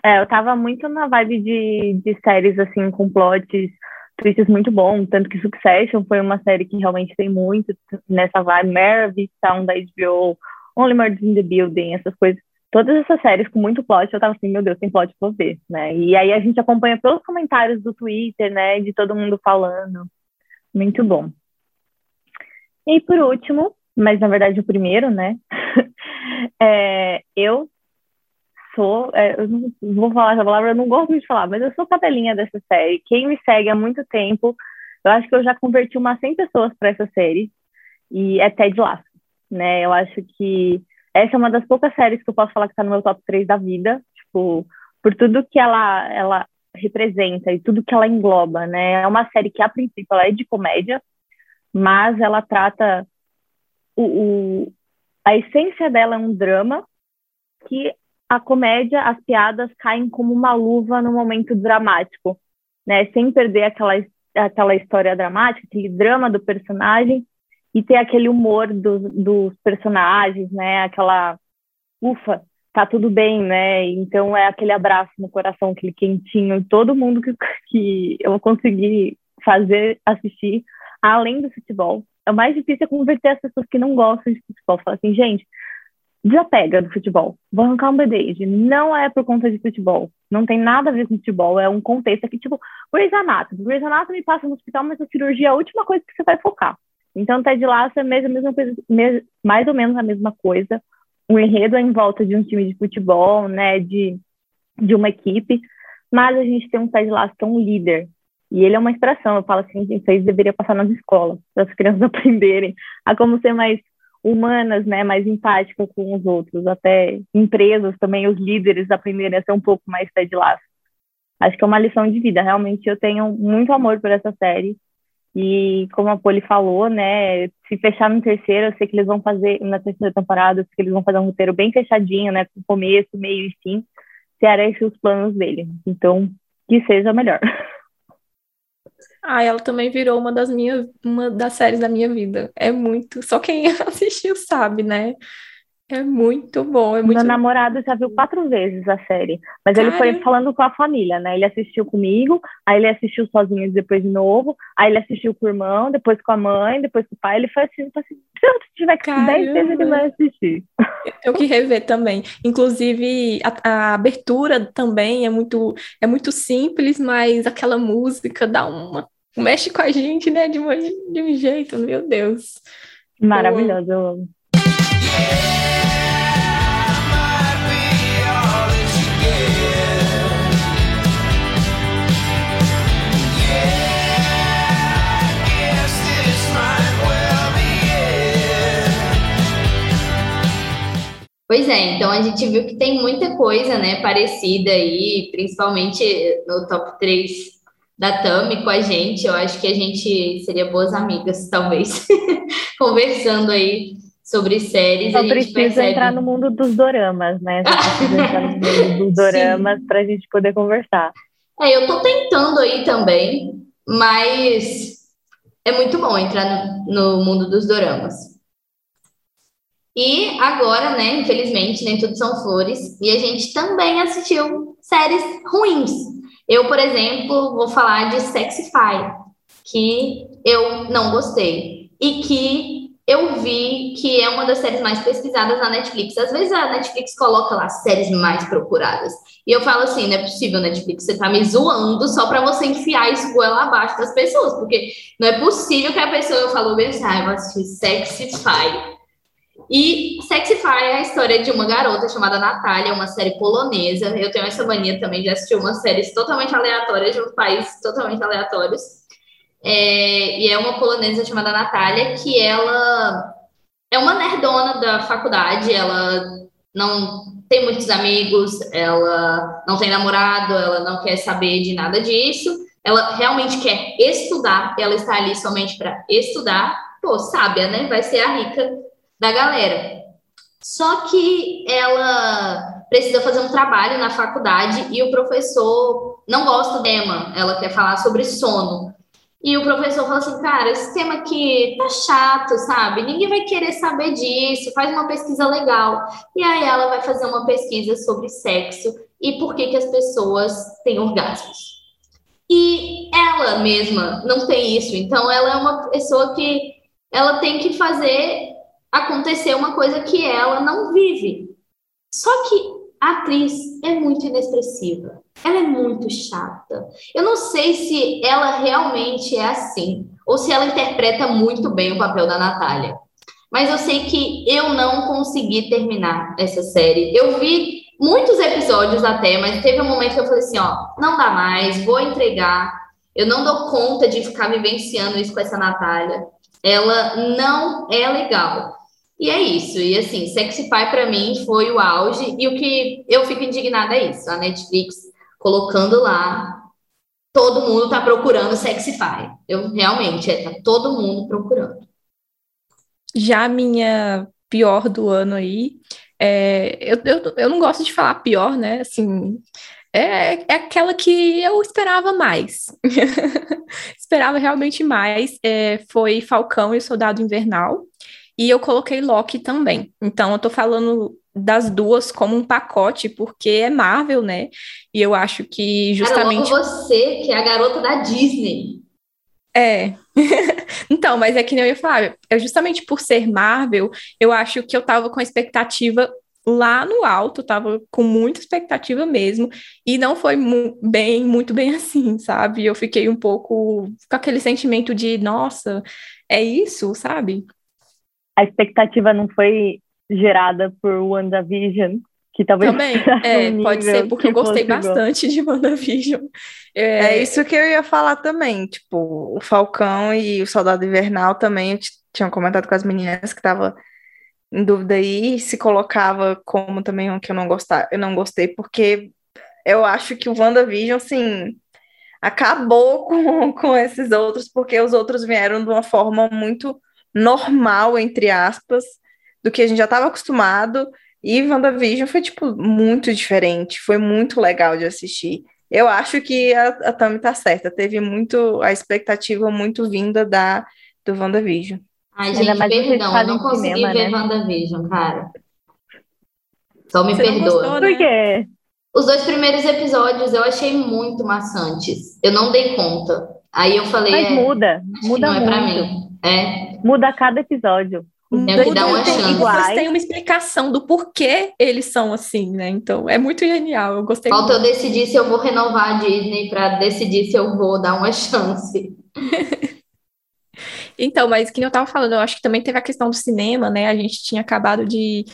[SPEAKER 4] é, eu tava muito na vibe de, de séries, assim, com plots twists muito bons, tanto que Succession foi uma série que realmente tem muito nessa vibe, Mare Town da HBO, Only Murders in the Building, essas coisas. Todas essas séries com muito plot, eu tava assim, meu Deus, tem plot pra ver, né? E aí a gente acompanha pelos comentários do Twitter, né, de todo mundo falando. Muito bom. E por último, mas na verdade o primeiro, né? é, eu sou, é, eu não vou falar essa palavra, eu não gosto de falar, mas eu sou cadelinha dessa série. Quem me segue há muito tempo, eu acho que eu já converti umas 100 pessoas para essa série, e é Ted Lasso né? Eu acho que essa é uma das poucas séries que eu posso falar que está no meu top 3 da vida, tipo, por tudo que ela, ela representa e tudo que ela engloba, né? É uma série que, a princípio, ela é de comédia, mas ela trata o, o a essência dela é um drama que a comédia, as piadas caem como uma luva no momento dramático, né? Sem perder aquela aquela história dramática, aquele drama do personagem, e ter aquele humor do, dos personagens, né? Aquela ufa, tá tudo bem, né? Então é aquele abraço no coração, aquele quentinho, todo mundo que, que eu consegui fazer assistir, além do futebol. É mais difícil é converter as pessoas que não gostam de futebol. Falar assim, gente, desapega do futebol. Vou arrancar um band-aid. Não é por conta de futebol. Não tem nada a ver com futebol. É um contexto aqui, tipo, Grey's Anatomy. Grey's Anatomy passa no hospital, mas a cirurgia é a última coisa que você vai focar. Então, Ted Lasso é mesmo, mesma coisa, mais ou menos a mesma coisa. O enredo é em volta de um time de futebol, né, de, de uma equipe, mas a gente tem um Ted Lasso que é um líder, E ele é uma inspiração. Eu falo assim, isso aí deveria passar nas escolas, para as crianças aprenderem a como ser mais humanas, né, mais empáticas com os outros, até empresas também, os líderes aprenderem a ser um pouco mais pé de laço. Acho que é uma lição de vida. Realmente eu tenho muito amor por essa série. E como a Poli falou, né, se fechar no terceiro, eu sei que eles vão fazer, na terceira temporada, eu sei que eles vão fazer um roteiro bem fechadinho, né, com começo, meio e fim, se era esses os planos dele. Então, que seja melhor.
[SPEAKER 5] Ah, ela também virou uma das minhas, uma das séries da minha vida. É muito, só quem assistiu sabe, né? É muito bom, é muito
[SPEAKER 4] Meu namorado já viu quatro vezes a série, mas Cara... ele foi falando com a família, né? Ele assistiu comigo, aí ele assistiu sozinho depois de novo, aí ele assistiu com o irmão, depois com a mãe, depois com o pai, ele foi assistindo, assim, se tiver que dez vezes ele vai assistir.
[SPEAKER 5] Eu que rever também. Inclusive, a, a, abertura também é muito, é muito simples, mas aquela música dá uma... mexe com a gente, né? De, uma, de um jeito, meu Deus.
[SPEAKER 4] Maravilhoso, eu amo.
[SPEAKER 2] Pois é, então a gente viu que tem muita coisa, né, parecida aí, principalmente no top 3 da Tami com a gente. Eu acho que a gente seria boas amigas, talvez, conversando aí sobre séries.
[SPEAKER 4] Só precisa percebe... entrar no mundo dos doramas, né? Só precisa entrar no mundo dos doramas para a gente poder conversar.
[SPEAKER 2] É, eu tô tentando aí também, mas é muito bom entrar no, no mundo dos doramas. E agora, né, infelizmente, nem tudo são flores, e a gente também assistiu séries ruins. Eu, por exemplo, vou falar de Sexify, que eu não gostei. E que eu vi que é uma das séries mais pesquisadas na Netflix. Às vezes a Netflix coloca lá séries mais procuradas. E eu falo assim, não é possível, Netflix, você tá me zoando só para você enfiar isso goela abaixo das pessoas, porque não é possível que a pessoa falou bem assim, ah, eu vou assistir Sexify. E Sexify é a história de uma garota chamada Natália, uma série polonesa. Eu tenho essa mania também de assistir umas séries totalmente aleatórias de uns países totalmente aleatórios. É, e é uma polonesa chamada Natália, que ela é uma nerdona da faculdade, ela não tem muitos amigos, ela não tem namorado, ela não quer saber de nada disso. Ela realmente quer estudar, ela está ali somente para estudar. Pô, sábia, né? Vai ser a rica da galera. Só que ela precisa fazer um trabalho na faculdade e o professor não gosta do tema, ela quer falar sobre sono. E o professor fala assim, cara, esse tema aqui tá chato, sabe? Ninguém vai querer saber disso, faz uma pesquisa legal. E aí ela vai fazer uma pesquisa sobre sexo e por que, que as pessoas têm orgasmos. E ela mesma não tem isso, então ela é uma pessoa que ela tem que fazer acontecer uma coisa que ela não vive. Só que a atriz é muito inexpressiva. Ela é muito chata. Eu não sei se ela realmente é assim ou se ela interpreta muito bem o papel da Natália. Mas eu sei que eu não consegui terminar essa série. Eu vi muitos episódios até, mas teve um momento que eu falei assim, ó, não dá mais, vou entregar. Eu não dou conta de ficar vivenciando isso com essa Natália. Ela não é legal. E é isso. E assim, Sexify para mim foi o auge. E o que eu fico indignada é isso: a Netflix colocando lá. Todo mundo tá procurando Sexify. Eu realmente, é, tá todo mundo procurando.
[SPEAKER 5] Já a minha pior do ano aí, é, eu, eu, eu não gosto de falar pior, né? Assim, é, é aquela que eu esperava mais. esperava realmente mais. É, foi Falcão e Soldado Invernal. E eu coloquei Loki também. Então, eu tô falando das duas como um pacote, porque é Marvel, né? E eu acho que justamente.
[SPEAKER 2] Cara, você, que é a garota da Disney.
[SPEAKER 5] É. então, mas é que nem eu ia falar, é justamente por ser Marvel, eu acho que eu tava com a expectativa lá no alto, tava com muita expectativa mesmo, e não foi mu bem, muito bem assim, sabe? Eu fiquei um pouco com aquele sentimento de, nossa, é isso, sabe?
[SPEAKER 4] A expectativa não foi gerada por WandaVision, que talvez
[SPEAKER 5] Também, é, pode ser porque eu gostei
[SPEAKER 4] igual.
[SPEAKER 5] bastante de WandaVision. É,
[SPEAKER 3] É isso que eu ia falar também, tipo, o Falcão e o Soldado Invernal também, eu tinha comentado com as meninas que tava em dúvida aí, se colocava como também um que eu não gostar, eu não gostei, porque eu acho que o WandaVision, assim, acabou com, com esses outros, porque os outros vieram de uma forma muito normal, entre aspas, do que a gente já estava acostumado, e WandaVision foi, tipo, muito diferente, foi muito legal de assistir. Eu acho que a, a Tami tá certa, teve muito, a expectativa muito vinda da, do WandaVision.
[SPEAKER 2] Ai,
[SPEAKER 4] Ainda
[SPEAKER 2] gente,
[SPEAKER 4] mais vocês
[SPEAKER 2] perdão, eu não consegui
[SPEAKER 4] cinema,
[SPEAKER 2] ver
[SPEAKER 4] né?
[SPEAKER 2] WandaVision, cara. Só me
[SPEAKER 5] Você
[SPEAKER 2] perdoa.
[SPEAKER 5] gostou, né?
[SPEAKER 4] Por quê?
[SPEAKER 2] Os dois primeiros episódios eu achei muito maçantes. Eu não dei conta. Aí eu falei,
[SPEAKER 4] Mas
[SPEAKER 2] é,
[SPEAKER 4] muda,
[SPEAKER 2] que
[SPEAKER 4] muda
[SPEAKER 2] não é pra
[SPEAKER 4] muito.
[SPEAKER 2] mim. É,
[SPEAKER 4] Muda a cada episódio.
[SPEAKER 2] Tenho que dar uma
[SPEAKER 5] e tem-
[SPEAKER 2] chance.
[SPEAKER 5] Têm uma explicação do porquê eles são assim, né? Então, é muito genial. Eu gostei
[SPEAKER 2] falta eu
[SPEAKER 5] muito.
[SPEAKER 2] decidir se eu vou renovar a Disney pra decidir se eu vou dar uma chance.
[SPEAKER 5] Então, mas que eu tava falando, eu acho que também teve a questão do cinema, né? A gente tinha acabado de,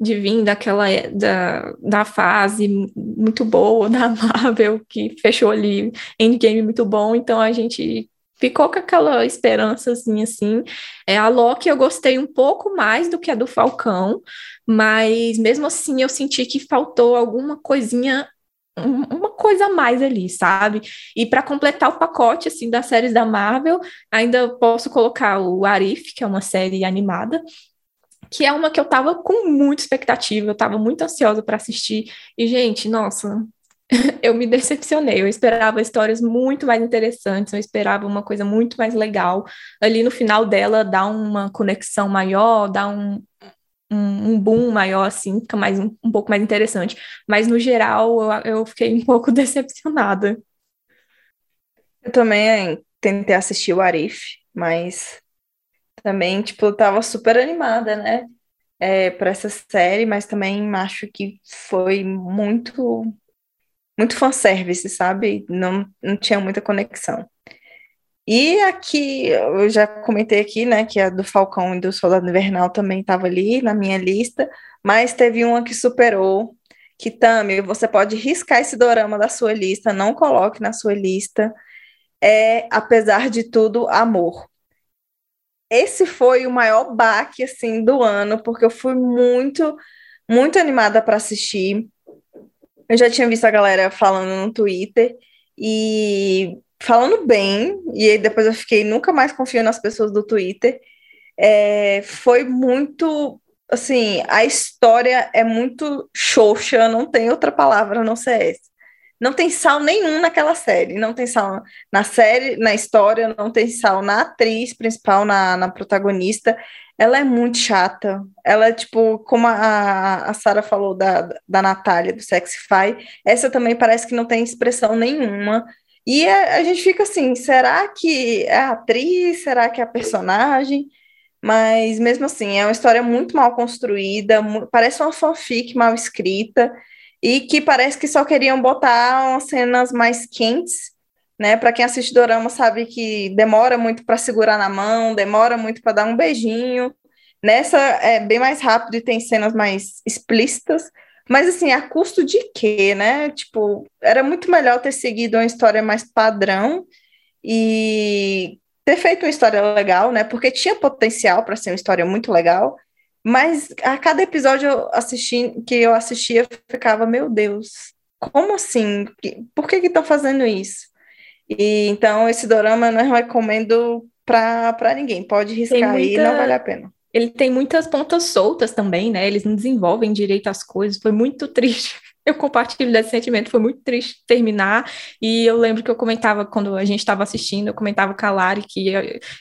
[SPEAKER 5] de vir daquela é- da, da fase muito boa da Marvel, que fechou ali Endgame muito bom, então a gente ficou com aquela esperançazinha assim. É, a Loki eu gostei um pouco mais do que a do Falcão, mas mesmo assim eu senti que faltou alguma coisinha um- uma coisa a mais ali, sabe? E para completar o pacote assim das séries da Marvel, ainda posso colocar o Arif, que é uma série animada, que é uma que eu tava com muita expectativa, eu tava muito ansiosa para assistir. E, gente, nossa, eu me decepcionei. Eu esperava histórias muito mais interessantes, eu esperava uma coisa muito mais legal. Ali no final dela dá uma conexão maior, dá um, um, um boom maior, assim, fica mais um, um pouco mais interessante. Mas no geral, eu, eu fiquei um pouco decepcionada.
[SPEAKER 3] Eu também eh, tentei assistir o Arif, mas também, tipo, eu tava super animada, né? É, para essa série, mas também acho que foi muito, muito fanservice, sabe? Não, não tinha muita conexão. E aqui, eu já comentei aqui, né, que a do Falcão e do Soldado Invernal também estava ali na minha lista, mas teve uma que superou, que Tami, você pode riscar esse dorama da sua lista, não coloque na sua lista, é, apesar de tudo, amor. Esse foi o maior baque, assim, do ano, porque eu fui muito, muito animada para assistir. Eu já tinha visto a galera falando no Twitter e falando bem, e depois eu fiquei nunca mais confio nas pessoas do Twitter. É, foi muito, assim, a história é muito xoxa, não tem outra palavra não ser essa. Não tem sal nenhum naquela série, não tem sal na série, na história, não tem sal na atriz principal, na, na protagonista. Ela é muito chata. Ela é tipo, como a, a Sara falou da, da Natália, do Sexify, essa também parece que não tem expressão nenhuma. E a, a gente fica assim, será que é a atriz? Será que é a personagem? Mas mesmo assim, é uma história muito mal construída, parece uma fanfic mal escrita, e que parece que só queriam botar umas cenas mais quentes, né? Para quem assiste Dorama sabe que demora muito para segurar na mão, demora muito para dar um beijinho. Nessa é bem mais rápido e tem cenas mais explícitas, mas assim, a custo de quê, né? Tipo, era muito melhor ter seguido uma história mais padrão e ter feito uma história legal, né? Porque tinha potencial para ser uma história muito legal, mas a cada episódio eu assisti, que eu assistia, eu ficava, meu Deus, como assim? Por que estão fazendo isso? E então esse dorama eu não recomendo para para ninguém. Pode riscar aí,
[SPEAKER 5] muita-
[SPEAKER 3] não vale a pena.
[SPEAKER 5] Ele tem muitas pontas soltas também, né? Eles não desenvolvem direito as coisas. Foi muito triste. Eu compartilho desse sentimento. Foi muito triste terminar. E eu lembro que eu comentava quando a gente estava assistindo, eu comentava com a Lari que,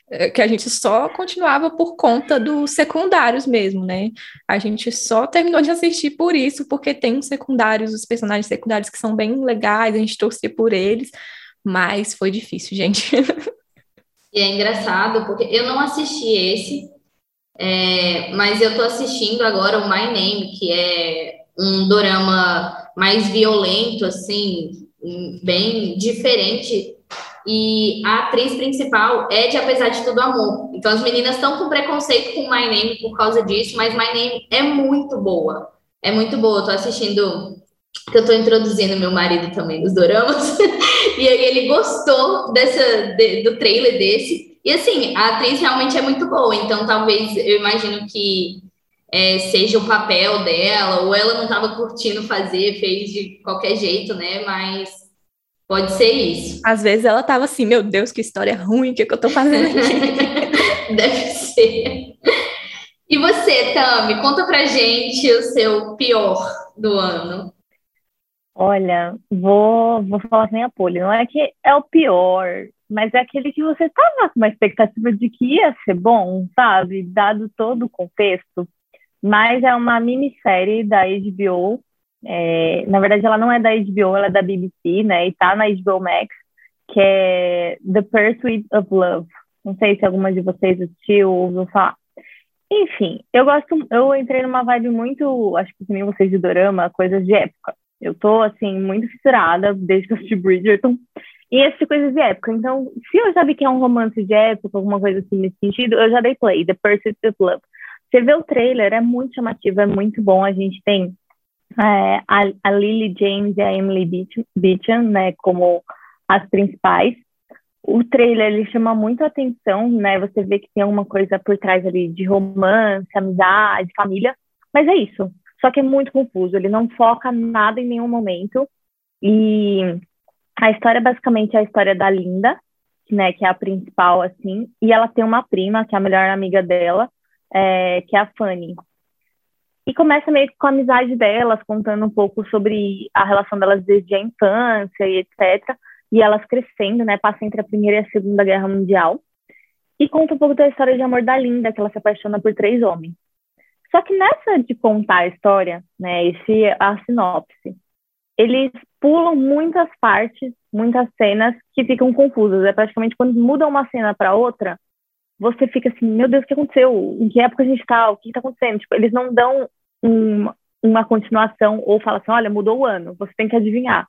[SPEAKER 5] eh, que a gente só continuava por conta dos secundários mesmo, né? A gente só terminou de assistir por isso, porque tem os secundários, os personagens secundários que são bem legais, a gente torcia por eles. Mas foi difícil, gente.
[SPEAKER 2] E é engraçado, porque eu não assisti esse, é, mas eu tô assistindo agora o My Name, que é um dorama mais violento, assim, bem diferente. E a atriz principal é de Apesar de Tudo Amor. Então as meninas estão com preconceito com My Name por causa disso, mas My Name é muito boa. é muito boa. Eu tô assistindo, que eu tô introduzindo meu marido também nos doramas, e aí ele gostou dessa, de, do trailer desse. E assim, a atriz realmente é muito boa, então talvez eu imagino que é, seja o papel dela, ou ela não estava curtindo fazer, fez de qualquer jeito, né? Mas pode ser isso.
[SPEAKER 5] Às vezes ela estava assim, meu Deus, que história ruim, o que, que eu estou fazendo aqui?
[SPEAKER 2] Deve ser. E você, Tami, conta pra gente o seu pior do ano.
[SPEAKER 4] Olha, vou, vou falar sem apoio. Não é que é o pior, mas é aquele que você estava com uma expectativa de que ia ser bom, sabe? Dado todo o contexto. Mas é uma minissérie da HBO. É, na verdade, ela não é da HBO, ela é da BBC, né? E tá na HBO Max, que é The Pursuit of Love. Não sei se alguma de vocês assistiu ou ouviu falar. Enfim, eu gosto, eu entrei numa vibe muito, acho que nem vocês de dorama, coisas de época. Eu tô, assim, muito fissurada desde que eu assisti Bridgerton e essas coisas de época. Então, se eu já vi que é um romance de época, alguma coisa assim nesse sentido, eu já dei play, The Pursuit of Love. Você vê o trailer, é muito chamativo, é muito bom. A gente tem é, a, a, Lily James e a Emily Beecham, né, como as principais. O trailer ele chama muito a atenção, né? Você vê que tem alguma coisa por trás ali de romance, amizade, família, mas é isso. Só que é muito confuso, ele não foca nada em nenhum momento. E a história basicamente é a história da Linda, né, que é a principal assim, e ela tem uma prima, que é a melhor amiga dela, é, que é a Fanny. E começa meio que com a amizade delas, contando um pouco sobre a relação delas desde a infância e etc. E elas crescendo, né? Passa entre a Primeira e a Segunda Guerra Mundial. E conta um pouco da história de amor da Linda, que ela se apaixona por três homens. Só que nessa de contar a história, né? Esse a sinopse. Eles pulam muitas partes, muitas cenas que ficam confusas. É praticamente quando muda uma cena para outra, você fica assim, meu Deus, o que aconteceu? Em que época a gente está? O que está acontecendo? Tipo, eles não dão um, uma continuação ou falam assim, olha, mudou o ano, você tem que adivinhar.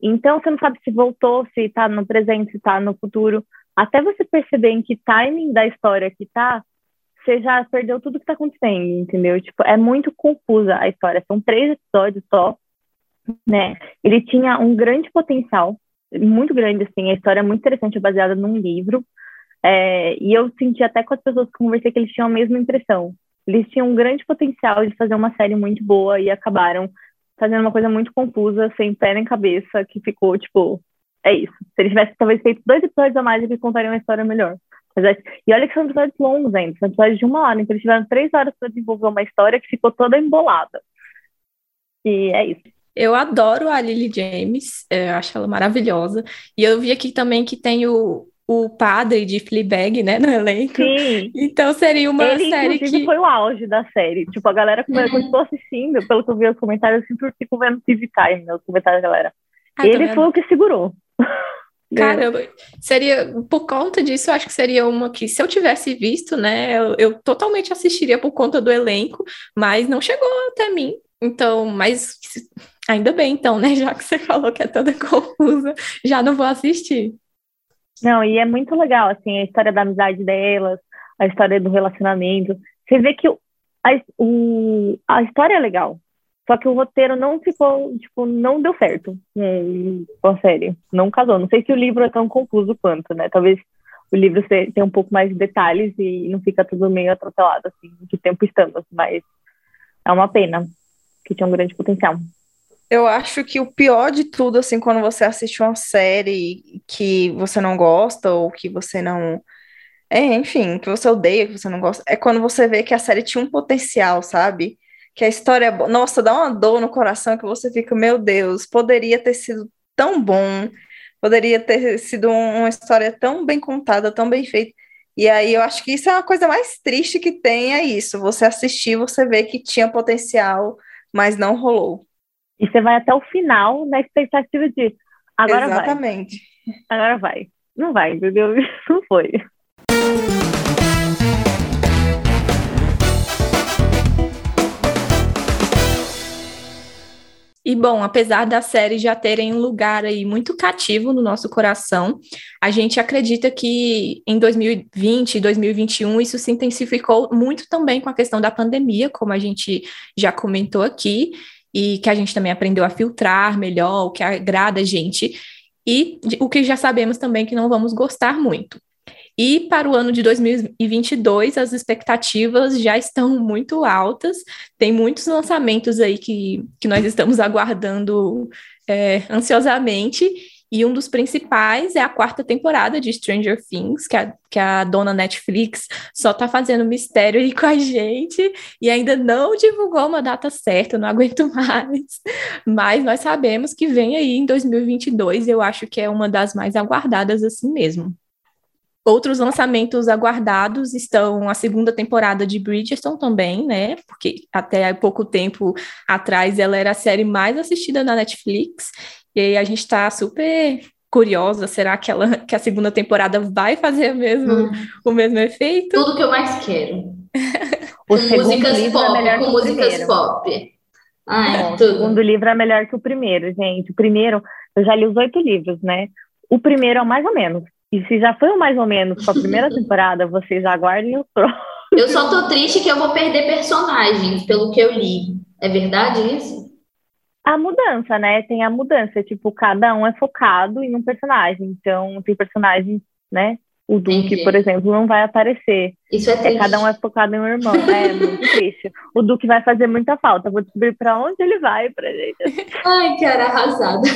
[SPEAKER 4] Então, você não sabe se voltou, se está no presente, se está no futuro. Até você perceber em que timing da história que está, você já perdeu tudo que está acontecendo, entendeu? Tipo, é muito confusa a história. São três episódios só, né? Ele tinha um grande potencial, muito grande, assim. A história é muito interessante, é baseada num livro. É, e eu senti até com as pessoas que conversei que eles tinham a mesma impressão. Eles tinham um grande potencial de fazer uma série muito boa e acabaram fazendo uma coisa muito confusa, sem pé nem cabeça, que ficou, tipo, é isso. Se eles tivessem talvez feito dois episódios a mais, eles contariam uma história melhor. É, e olha que são episódios longos ainda, são episódios de uma hora, então eles tiveram três horas para desenvolver uma história que ficou toda embolada. E é isso.
[SPEAKER 5] Eu adoro a Lily James, eu acho ela maravilhosa. E eu vi aqui também que tem o, o padre de Fleabag, né, no elenco.
[SPEAKER 4] Sim.
[SPEAKER 5] Então seria uma
[SPEAKER 4] Ele,
[SPEAKER 5] série que...
[SPEAKER 4] foi o auge da série. Tipo, a galera uhum. continuou assistindo, pelo que eu vi os comentários, eu sempre fico vendo TV Time, né, os comentários da galera. Ah, Ele foi o que segurou.
[SPEAKER 5] Caramba, seria, por conta disso, eu acho que seria uma que, se eu tivesse visto, né, eu, eu totalmente assistiria por conta do elenco, mas não chegou até mim. Então, mas ainda bem, então, né, já que você falou que é toda confusa, já não vou assistir.
[SPEAKER 4] Não, e é muito legal, assim, a história da amizade delas, a história do relacionamento. Você vê que a, o, a história é legal, só que o roteiro não ficou, tipo, não deu certo com a série. Não casou. Não sei se o livro é tão confuso quanto, né? Talvez o livro tenha um pouco mais de detalhes e não fica tudo meio atropelado, assim, de tempo estamos. Mas é uma pena, que tinha um grande potencial.
[SPEAKER 3] Eu acho que o pior de tudo, assim, quando você assiste uma série que você não gosta ou que você não. É, enfim, que você odeia, que você não gosta, é quando você vê que a série tinha um potencial, sabe? Que a história é boa. Nossa, dá uma dor no coração que você fica, meu Deus, poderia ter sido tão bom, poderia ter sido uma história tão bem contada, tão bem feita. E aí eu acho que isso é uma coisa mais triste que tem, é isso. Você assistir, você vê que tinha potencial, mas não rolou.
[SPEAKER 4] E você vai até o final na expectativa de agora
[SPEAKER 3] Exatamente.
[SPEAKER 4] vai. Agora vai. Não vai, entendeu? Não foi.
[SPEAKER 5] E bom, apesar das séries já terem um lugar aí muito cativo no nosso coração, a gente acredita que em 2020 e 2021 isso se intensificou muito também com a questão da pandemia, como a gente já comentou aqui, e que a gente também aprendeu a filtrar melhor o que agrada a gente, e o que já sabemos também que não vamos gostar muito. E para o ano de 2022, as expectativas já estão muito altas, tem muitos lançamentos aí que, que nós estamos aguardando é, ansiosamente, e um dos principais é a quarta temporada de Stranger Things, que a, que a dona Netflix só está fazendo mistério aí com a gente e ainda não divulgou uma data certa, não aguento mais. Mas nós sabemos que vem aí em 2022, eu acho que é uma das mais aguardadas assim mesmo. Outros lançamentos aguardados estão a segunda temporada de Bridgerton também, né? Porque até pouco tempo atrás ela era a série mais assistida na Netflix. E aí a gente está super curiosa, será que, ela, que a segunda temporada vai fazer mesmo, hum. o mesmo efeito?
[SPEAKER 2] Tudo que eu mais quero. com músicas é pop, é com músicas pop.
[SPEAKER 4] Ai, o segundo livro é melhor que o primeiro, gente. O primeiro, eu já li os oito livros, né? O primeiro é o mais ou menos. E se já foi o mais ou menos com a primeira temporada, vocês aguardem o próximo.
[SPEAKER 2] Eu só tô triste que eu vou perder personagens, pelo que eu li. É verdade isso?
[SPEAKER 4] A mudança, né? Tem a mudança. Tipo, cada um é focado em um personagem. Então, tem personagens, né? O Duque, Entendi. por exemplo, não vai aparecer.
[SPEAKER 2] Isso é triste.
[SPEAKER 4] É, cada um é focado em um irmão. É muito triste. O Duque vai fazer muita falta. Vou descobrir para onde ele vai pra gente.
[SPEAKER 2] Ai, cara, arrasada.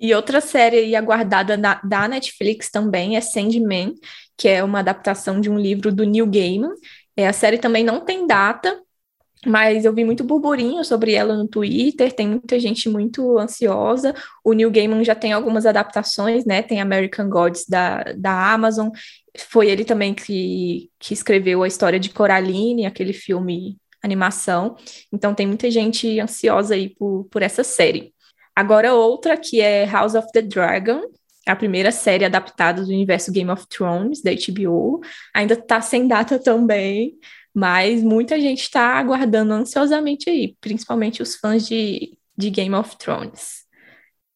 [SPEAKER 5] E outra série aguardada da, da Netflix também é Sandman, que é uma adaptação de um livro do Neil Gaiman. É, a série também não tem data, mas eu vi muito burburinho sobre ela no Twitter, tem muita gente muito ansiosa. O Neil Gaiman já tem algumas adaptações, né? Tem American Gods da, da Amazon. Foi ele também que, que escreveu a história de Coraline, aquele filme animação. Então tem muita gente ansiosa aí por, por essa série. Agora outra que é House of the Dragon, a primeira série adaptada do universo Game of Thrones da HBO. Ainda está sem data também, mas muita gente está aguardando ansiosamente aí, principalmente os fãs de, de Game of Thrones.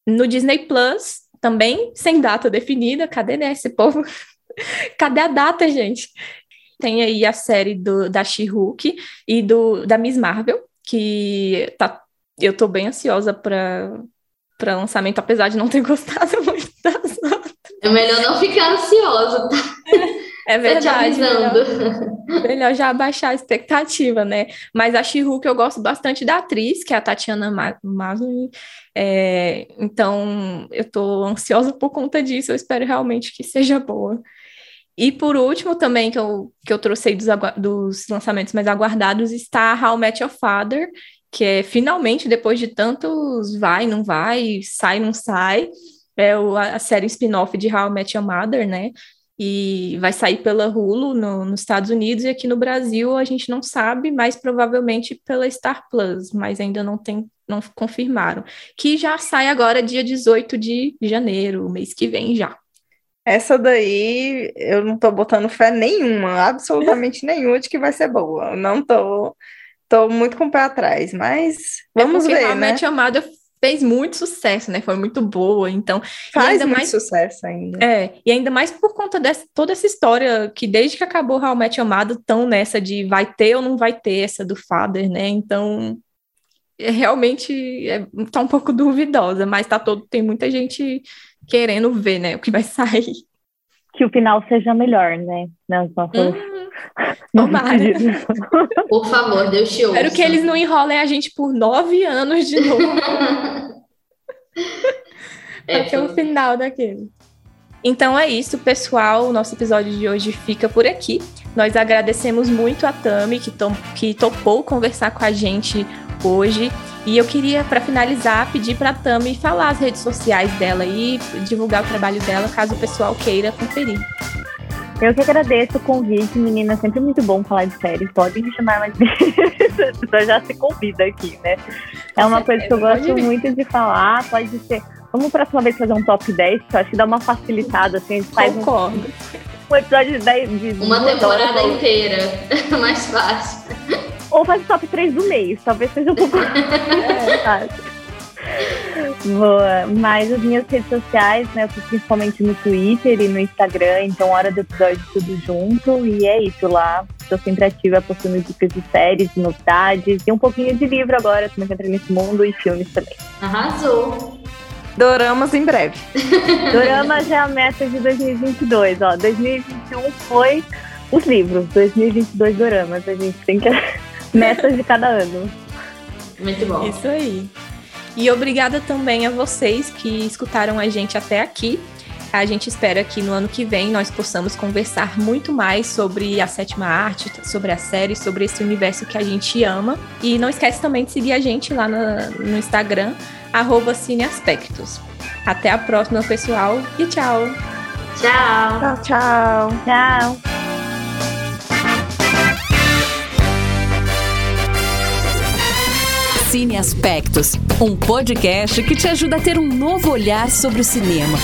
[SPEAKER 5] No Disney Plus, também sem data definida, cadê né, esse povo? cadê a data, gente? Tem aí a série do, da She-Hulk e do, da Miss Marvel, que tá, eu tô bem ansiosa para para lançamento, apesar de não ter gostado muito das outras.
[SPEAKER 2] É melhor não ficar ansioso, tá?
[SPEAKER 5] É verdade. Melhor, melhor, já abaixar a expectativa, né? Mas a que eu gosto bastante da atriz, que é a Tatiana Maslany. É, então, eu tô ansiosa por conta disso. Eu espero realmente que seja boa. E por último, também, que eu, que eu trouxe dos, dos lançamentos mais aguardados, está How Met Your Father, que é finalmente, depois de tantos vai, não vai, sai, não sai, é o, a série spin-off de How I Met Your Mother, né? E vai sair pela Hulu no, nos Estados Unidos e aqui no Brasil a gente não sabe, mas provavelmente pela Star Plus, mas ainda não tem, não confirmaram. Que já sai agora dia 18 de janeiro, mês que vem já.
[SPEAKER 3] Essa daí eu não tô botando fé nenhuma, absolutamente nenhuma de que vai ser boa. não tô Tô muito com o pé atrás, mas é vamos é ver, a né?
[SPEAKER 5] Amada fez muito sucesso, né? Foi muito boa, então...
[SPEAKER 3] Faz muito mais, sucesso ainda.
[SPEAKER 5] É, e ainda mais por conta dessa toda essa história que desde que acabou Met Amado tão nessa de vai ter ou não vai ter essa do Father, né? Então, é, realmente é, tá um pouco duvidosa, mas tá todo, tem muita gente querendo ver, né, o que vai sair.
[SPEAKER 4] Que o final seja melhor, né? Nas nossas...
[SPEAKER 5] Hum Tomara.
[SPEAKER 2] Por favor, Deus te ouça.
[SPEAKER 5] Espero que eles não enrolem a gente por nove anos de novo. é, Até o final daquele. Então é isso, pessoal. O nosso episódio de hoje fica por aqui. Nós agradecemos muito a Tami, que, to que topou conversar com a gente hoje. E eu queria, para finalizar, pedir para a Tami falar as redes sociais dela e divulgar o trabalho dela, caso o pessoal queira conferir.
[SPEAKER 4] Eu que agradeço o convite, menina. Sempre muito bom falar de série. Podem me chamar mais vezes. A já se convida aqui, né? É uma coisa que eu gosto muito de falar. Pode ser. Vamos próxima vez fazer um top 10, que eu acho que dá uma facilitada, assim, a gente faz
[SPEAKER 5] Concordo.
[SPEAKER 4] Um, um episódio de 10 de
[SPEAKER 2] Uma temporada horas, inteira. mais fácil.
[SPEAKER 4] Ou faz o top 3 do mês, talvez seja um pouco. é, Boa, mas as minhas redes sociais, né, eu tô principalmente no Twitter e no Instagram, então hora do episódio tudo junto, e é isso lá. Estou sempre ativa postando dicas de séries, de novidades, e um pouquinho de livro agora, também que entrei nesse mundo, e filmes também.
[SPEAKER 2] Arrasou!
[SPEAKER 3] Doramas em breve.
[SPEAKER 4] Doramas é a meta de 2022, ó. 2021 foi os livros, 2022 doramas. A gente tem que metas de cada ano.
[SPEAKER 2] Muito bom.
[SPEAKER 5] Isso aí. E obrigada também a vocês que escutaram a gente até aqui. A gente espera que no ano que vem nós possamos conversar muito mais sobre a sétima arte, sobre a série, sobre esse universo que a gente ama. E não esquece também de seguir a gente lá no, no Instagram, arroba Cineaspectos. Até a próxima, pessoal, e tchau!
[SPEAKER 2] Tchau!
[SPEAKER 3] Tchau, tchau!
[SPEAKER 4] Tchau!
[SPEAKER 1] Cine Aspectos, um podcast que te ajuda a ter um novo olhar sobre o cinema.